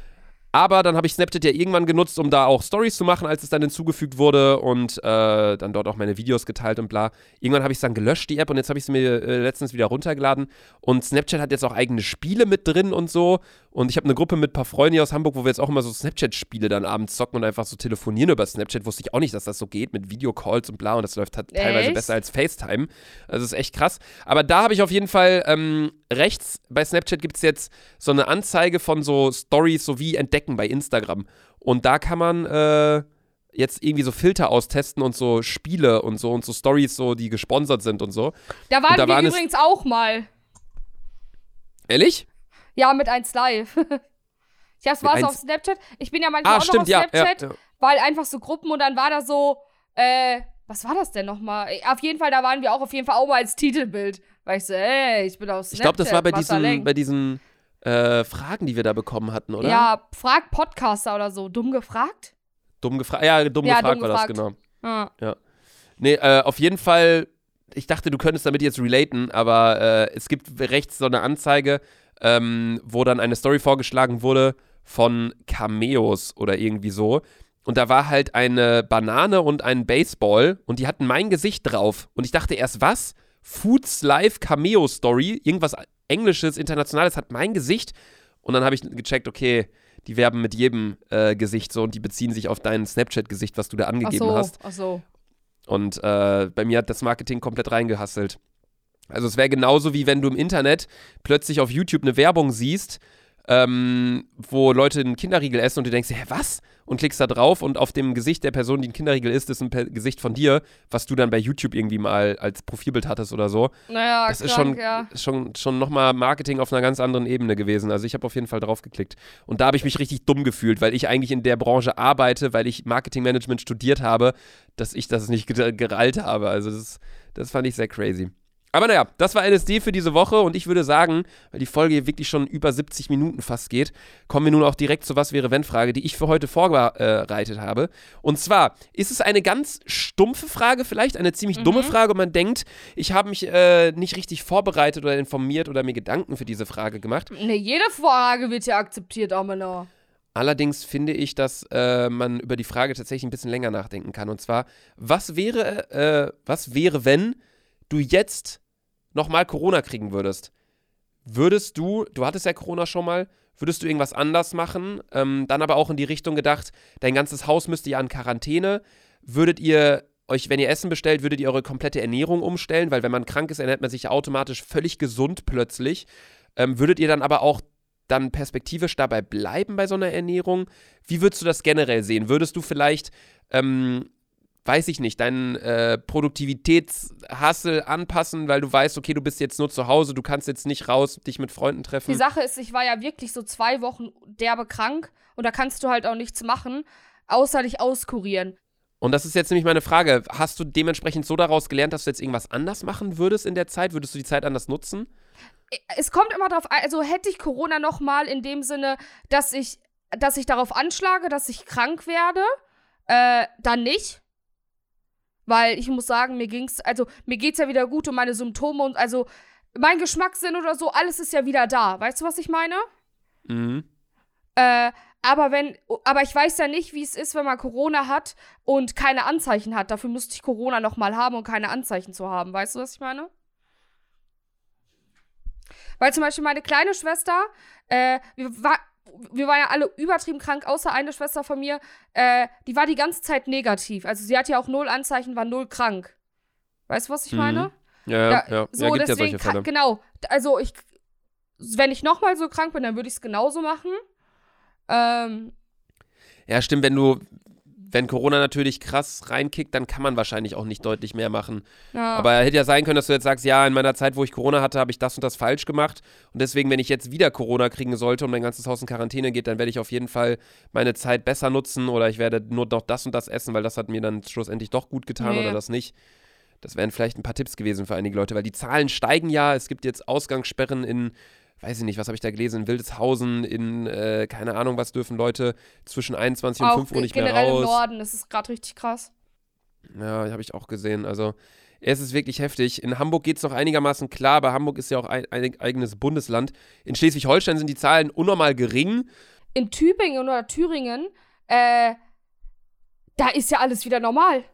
[SPEAKER 2] Aber dann habe ich Snapchat ja irgendwann genutzt, um da auch Stories zu machen, als es dann hinzugefügt wurde und äh, dann dort auch meine Videos geteilt und bla. Irgendwann habe ich es dann gelöscht, die App, und jetzt habe ich sie mir äh, letztens wieder runtergeladen. Und Snapchat hat jetzt auch eigene Spiele mit drin und so. Und ich habe eine Gruppe mit ein paar Freunden hier aus Hamburg, wo wir jetzt auch immer so Snapchat-Spiele dann abends zocken und einfach so telefonieren über Snapchat. Wusste ich auch nicht, dass das so geht mit Videocalls und bla. Und das läuft halt teilweise besser als FaceTime. Also ist echt krass. Aber da habe ich auf jeden Fall ähm, rechts bei Snapchat gibt es jetzt so eine Anzeige von so Stories sowie Entdecken bei Instagram. Und da kann man äh, jetzt irgendwie so Filter austesten und so Spiele und so und so Stories, so, die gesponsert sind und so.
[SPEAKER 3] Da waren
[SPEAKER 2] da
[SPEAKER 3] wir
[SPEAKER 2] waren
[SPEAKER 3] übrigens auch mal.
[SPEAKER 2] Ehrlich?
[SPEAKER 3] Ja, mit 1 Live. ich hab's war
[SPEAKER 2] 1
[SPEAKER 3] auf Snapchat. Ich bin ja manchmal
[SPEAKER 2] Ah,
[SPEAKER 3] auch
[SPEAKER 2] stimmt,
[SPEAKER 3] noch
[SPEAKER 2] ja.
[SPEAKER 3] auf
[SPEAKER 2] ja,
[SPEAKER 3] Snapchat,
[SPEAKER 2] ja.
[SPEAKER 3] weil einfach so Gruppen und dann war da so, äh, was war das denn nochmal? Auf jeden Fall, da waren wir auch auf jeden Fall auch mal als Titelbild. Weil ich so, ey, ich bin auf Snapchat.
[SPEAKER 2] Ich glaube, das war bei diesen, bei diesen äh, Fragen, die wir da bekommen hatten, oder?
[SPEAKER 3] Ja, frag Podcaster oder so. Dumm gefragt?
[SPEAKER 2] Dumm gefragt. Ja, dumm
[SPEAKER 3] Ja,
[SPEAKER 2] gefragt
[SPEAKER 3] dumm
[SPEAKER 2] war das,
[SPEAKER 3] gefragt.
[SPEAKER 2] genau.
[SPEAKER 3] Ja.
[SPEAKER 2] Nee, äh, auf jeden Fall, ich dachte, du könntest damit jetzt relaten, aber äh, es gibt rechts so eine Anzeige, ähm, wo dann eine Story vorgeschlagen wurde von Cameos oder irgendwie so. Und da war halt eine Banane und ein Baseball und die hatten mein Gesicht drauf. Und ich dachte erst, was? Foods Live Cameo Story, irgendwas Englisches, Internationales hat mein Gesicht. Und dann habe ich gecheckt, okay, die werben mit jedem äh, Gesicht so und die beziehen sich auf dein Snapchat-Gesicht, was du da
[SPEAKER 3] Ach
[SPEAKER 2] angegeben
[SPEAKER 3] so,
[SPEAKER 2] hast.
[SPEAKER 3] ach so.
[SPEAKER 2] Und äh, bei mir hat das Marketing komplett reingehasselt. Also es wäre genauso wie wenn du im Internet plötzlich auf YouTube eine Werbung siehst, ähm, wo Leute einen Kinderriegel essen und du denkst, hä, was? Und klickst da drauf und auf dem Gesicht der Person, die einen Kinderriegel isst, ist ein Pe Gesicht von dir, was du dann bei YouTube irgendwie mal als Profilbild hattest oder so.
[SPEAKER 3] Naja,
[SPEAKER 2] Das ist
[SPEAKER 3] krank,
[SPEAKER 2] schon,
[SPEAKER 3] ja.
[SPEAKER 2] ist schon, schon nochmal Marketing auf einer ganz anderen Ebene gewesen. Also ich habe auf jeden Fall drauf geklickt. Und da habe ich mich richtig dumm gefühlt, weil ich eigentlich in der Branche arbeite, weil ich Marketingmanagement studiert habe, dass ich das nicht ger- gerallt habe. Also das, das fand ich sehr crazy. Aber naja, das war LSD für diese Woche und ich würde sagen, weil die Folge hier wirklich schon über 70 Minuten fast geht, kommen wir nun auch direkt zur Was wäre wenn Frage, die ich für heute vorbereitet habe. Und zwar ist es eine ganz stumpfe Frage, vielleicht eine ziemlich dumme Frage und man denkt, ich habe mich äh, nicht richtig vorbereitet oder informiert oder mir Gedanken für diese Frage gemacht.
[SPEAKER 3] Ne, jede Frage wird ja akzeptiert, Amela.
[SPEAKER 2] Allerdings finde ich, dass äh, man über die Frage tatsächlich ein bisschen länger nachdenken kann. Und zwar, was wäre, äh, was wäre, wenn du jetzt nochmal Corona kriegen würdest? Würdest du, du hattest ja Corona schon mal, würdest du irgendwas anders machen? Ähm, dann aber auch in die Richtung gedacht, dein ganzes Haus müsste ja in Quarantäne. Würdet ihr euch, wenn ihr Essen bestellt, würdet ihr eure komplette Ernährung umstellen? Weil wenn man krank ist, ernährt man sich automatisch völlig gesund plötzlich. Ähm, würdet ihr dann aber auch dann perspektivisch dabei bleiben bei so einer Ernährung? Wie würdest du das generell sehen? Würdest du vielleicht, ähm, weiß ich nicht, deinen äh, Produktivitätshassel anpassen, weil du weißt, okay, du bist jetzt nur zu Hause, du kannst jetzt nicht raus, dich mit Freunden treffen?
[SPEAKER 3] Die Sache ist, ich war ja wirklich so zwei Wochen derbe krank und da kannst du halt auch nichts machen, außer dich auskurieren.
[SPEAKER 2] Und das ist jetzt nämlich meine Frage. Hast du dementsprechend so daraus gelernt, dass du jetzt irgendwas anders machen würdest in der Zeit? Würdest du die Zeit anders nutzen?
[SPEAKER 3] Es kommt immer drauf an, also hätte ich Corona nochmal in dem Sinne, dass ich dass ich darauf anschlage, dass ich krank werde, äh, dann nicht. Weil ich muss sagen, mir ging's, also mir geht's ja wieder gut und meine Symptome und also mein Geschmackssinn oder so, alles ist ja wieder da. Weißt du, was ich meine?
[SPEAKER 2] Mhm.
[SPEAKER 3] Äh, aber wenn, aber ich weiß ja nicht, wie es ist, wenn man Corona hat und keine Anzeichen hat. Dafür müsste ich Corona nochmal haben und keine Anzeichen zu haben. Weißt du, was ich meine? Weil zum Beispiel meine kleine Schwester, äh, wir, war, wir waren ja alle übertrieben krank, außer eine Schwester von mir, äh, die war die ganze Zeit negativ. Also sie hatte ja auch null Anzeichen, war null krank. Weißt du, was ich
[SPEAKER 2] Mhm.
[SPEAKER 3] meine?
[SPEAKER 2] Ja, ja,
[SPEAKER 3] Ja,
[SPEAKER 2] ja.
[SPEAKER 3] So,
[SPEAKER 2] ja gibt ja
[SPEAKER 3] deswegen,
[SPEAKER 2] solche Fälle.
[SPEAKER 3] genau. Also ich, wenn ich nochmal so krank bin, dann würde ich es genauso machen. Ähm,
[SPEAKER 2] Ja, stimmt, wenn du, wenn Corona natürlich krass reinkickt, dann kann man wahrscheinlich auch nicht deutlich mehr machen.
[SPEAKER 3] ja.
[SPEAKER 2] Aber hätte ja sein können, dass du jetzt sagst, ja, in meiner Zeit, wo ich Corona hatte, habe ich das und das falsch gemacht. Und deswegen, wenn ich jetzt wieder Corona kriegen sollte und mein ganzes Haus in Quarantäne geht, dann werde ich auf jeden Fall meine Zeit besser nutzen oder ich werde nur noch das und das essen, weil das hat mir dann schlussendlich doch gut getan
[SPEAKER 3] Nee.
[SPEAKER 2] oder das nicht. Das wären vielleicht ein paar Tipps gewesen für einige Leute, weil die Zahlen steigen ja. Es gibt jetzt Ausgangssperren in, weiß ich nicht, was habe ich da gelesen, in Wildeshausen, in, äh, keine Ahnung, was dürfen Leute zwischen 21 und
[SPEAKER 3] auch
[SPEAKER 2] 5 Uhr nicht mehr
[SPEAKER 3] generell
[SPEAKER 2] raus.
[SPEAKER 3] im Norden, das ist gerade richtig krass.
[SPEAKER 2] Ja, habe ich auch gesehen. Also, es ist wirklich heftig. In Hamburg geht es noch einigermaßen klar, aber Hamburg ist ja auch ein, ein eigenes Bundesland. In Schleswig-Holstein sind die Zahlen unnormal gering.
[SPEAKER 3] In Tübingen oder Thüringen, äh, da ist ja alles wieder normal.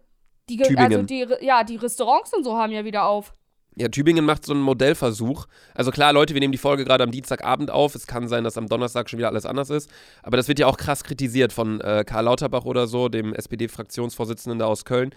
[SPEAKER 3] Die, also die, ja, die Restaurants und so haben ja wieder auf.
[SPEAKER 2] Ja, Tübingen macht so einen Modellversuch. Also klar, Leute, wir nehmen die Folge gerade am Dienstagabend auf. Es kann sein, dass am Donnerstag schon wieder alles anders ist. Aber das wird ja auch krass kritisiert von äh, Karl Lauterbach oder so, dem SPD-Fraktionsvorsitzenden da aus Köln.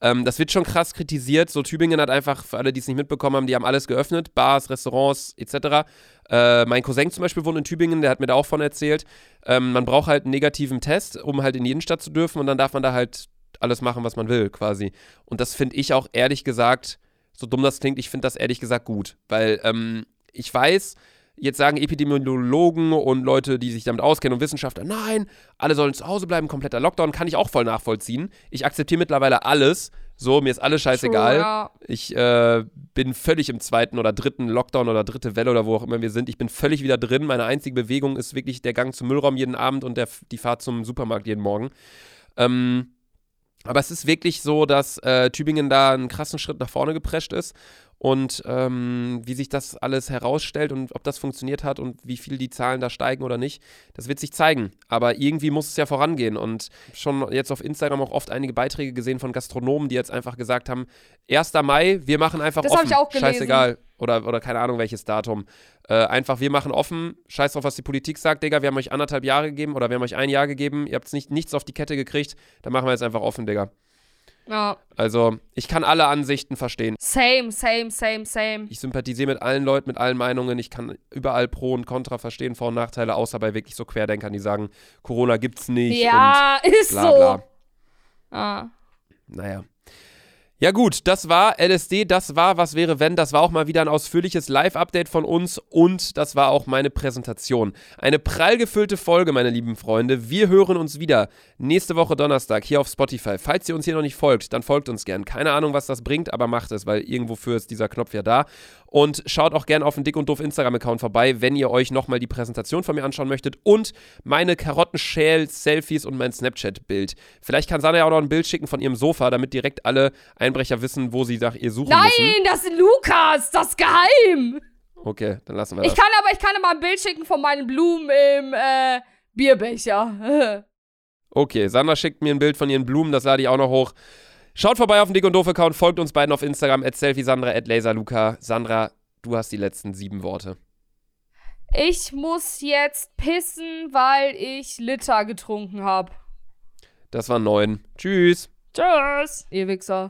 [SPEAKER 2] Ähm, das wird schon krass kritisiert. So, Tübingen hat einfach, für alle, die es nicht mitbekommen haben, die haben alles geöffnet. Bars, Restaurants, etc. Äh, mein Cousin zum Beispiel wohnt in Tübingen, der hat mir da auch von erzählt. Ähm, man braucht halt einen negativen Test, um halt in die Innenstadt zu dürfen. Und dann darf man da halt alles machen, was man will, quasi. Und das finde ich auch ehrlich gesagt so dumm das klingt, ich finde das ehrlich gesagt gut. Weil ähm, ich weiß, jetzt sagen Epidemiologen und Leute, die sich damit auskennen und Wissenschaftler, nein, alle sollen zu Hause bleiben, kompletter Lockdown, kann ich auch voll nachvollziehen. Ich akzeptiere mittlerweile alles. So, mir ist alles scheißegal.
[SPEAKER 3] True, ja.
[SPEAKER 2] Ich äh, bin völlig im zweiten oder dritten Lockdown oder dritte Welle oder wo auch immer wir sind. Ich bin völlig wieder drin. Meine einzige Bewegung ist wirklich der Gang zum Müllraum jeden Abend und der, die Fahrt zum Supermarkt jeden Morgen. Ähm, aber es ist wirklich so, dass äh, Tübingen da einen krassen Schritt nach vorne geprescht ist. Und ähm, wie sich das alles herausstellt und ob das funktioniert hat und wie viel die Zahlen da steigen oder nicht, das wird sich zeigen. Aber irgendwie muss es ja vorangehen. Und schon jetzt auf Instagram auch oft einige Beiträge gesehen von Gastronomen, die jetzt einfach gesagt haben: 1. Mai, wir machen einfach
[SPEAKER 3] Das
[SPEAKER 2] offen.
[SPEAKER 3] ich auch gelesen.
[SPEAKER 2] Scheißegal. Oder, oder keine Ahnung welches Datum. Äh, einfach, wir machen offen. Scheiß drauf, was die Politik sagt, Digga. Wir haben euch anderthalb Jahre gegeben oder wir haben euch ein Jahr gegeben. Ihr habt nicht, nichts auf die Kette gekriegt. Dann machen wir jetzt einfach offen, Digga.
[SPEAKER 3] ja.
[SPEAKER 2] Also, ich kann alle Ansichten verstehen.
[SPEAKER 3] Same, same, same, same.
[SPEAKER 2] Ich sympathisiere mit allen Leuten, mit allen Meinungen. Ich kann überall Pro und Contra verstehen, Vor- und Nachteile, außer bei wirklich so Querdenkern, die sagen, Corona gibt's nicht
[SPEAKER 3] Ja, ist
[SPEAKER 2] und bla
[SPEAKER 3] so.
[SPEAKER 2] bla.
[SPEAKER 3] Ah.
[SPEAKER 2] Naja. Ja gut, das war LSD, das war Was wäre wenn, das war auch mal wieder ein ausführliches Live-Update von uns und das war auch meine Präsentation. Eine prall gefüllte Folge, meine lieben Freunde. Wir hören uns wieder nächste Woche Donnerstag hier auf Spotify. Falls ihr uns hier noch nicht folgt, dann folgt uns gern. Keine Ahnung, was das bringt, aber macht es, weil irgendwofür ist dieser Knopf ja da. Und schaut auch gern auf den Dick und Doof Instagram-Account vorbei, wenn ihr euch nochmal die Präsentation von mir anschauen möchtet und meine Karottenschäl-Selfies und mein Snapchat-Bild. Vielleicht kann Sanna ja auch noch ein Bild schicken von ihrem Sofa, damit direkt alle Einbrecher wissen, wo sie nach ihr suchen müssen.
[SPEAKER 3] Nein, das ist Lukas, das ist geheim.
[SPEAKER 2] Okay, dann lassen wir
[SPEAKER 3] Ich
[SPEAKER 2] das.
[SPEAKER 3] kann aber, ich kann mal ein Bild schicken von meinen Blumen im äh, Bierbecher.
[SPEAKER 2] Okay, Sandra schickt mir ein Bild von ihren Blumen, das lade ich auch noch hoch. Schaut vorbei auf den Dick und Doof-Account, folgt uns beiden auf Instagram, at selfiesandra, at laserluca. Sandra, du hast die letzten sieben Worte.
[SPEAKER 3] ich muss jetzt pissen, weil ich Liter getrunken habe.
[SPEAKER 2] Das war neun. Tschüss.
[SPEAKER 3] Tschüss, ihr Wichser.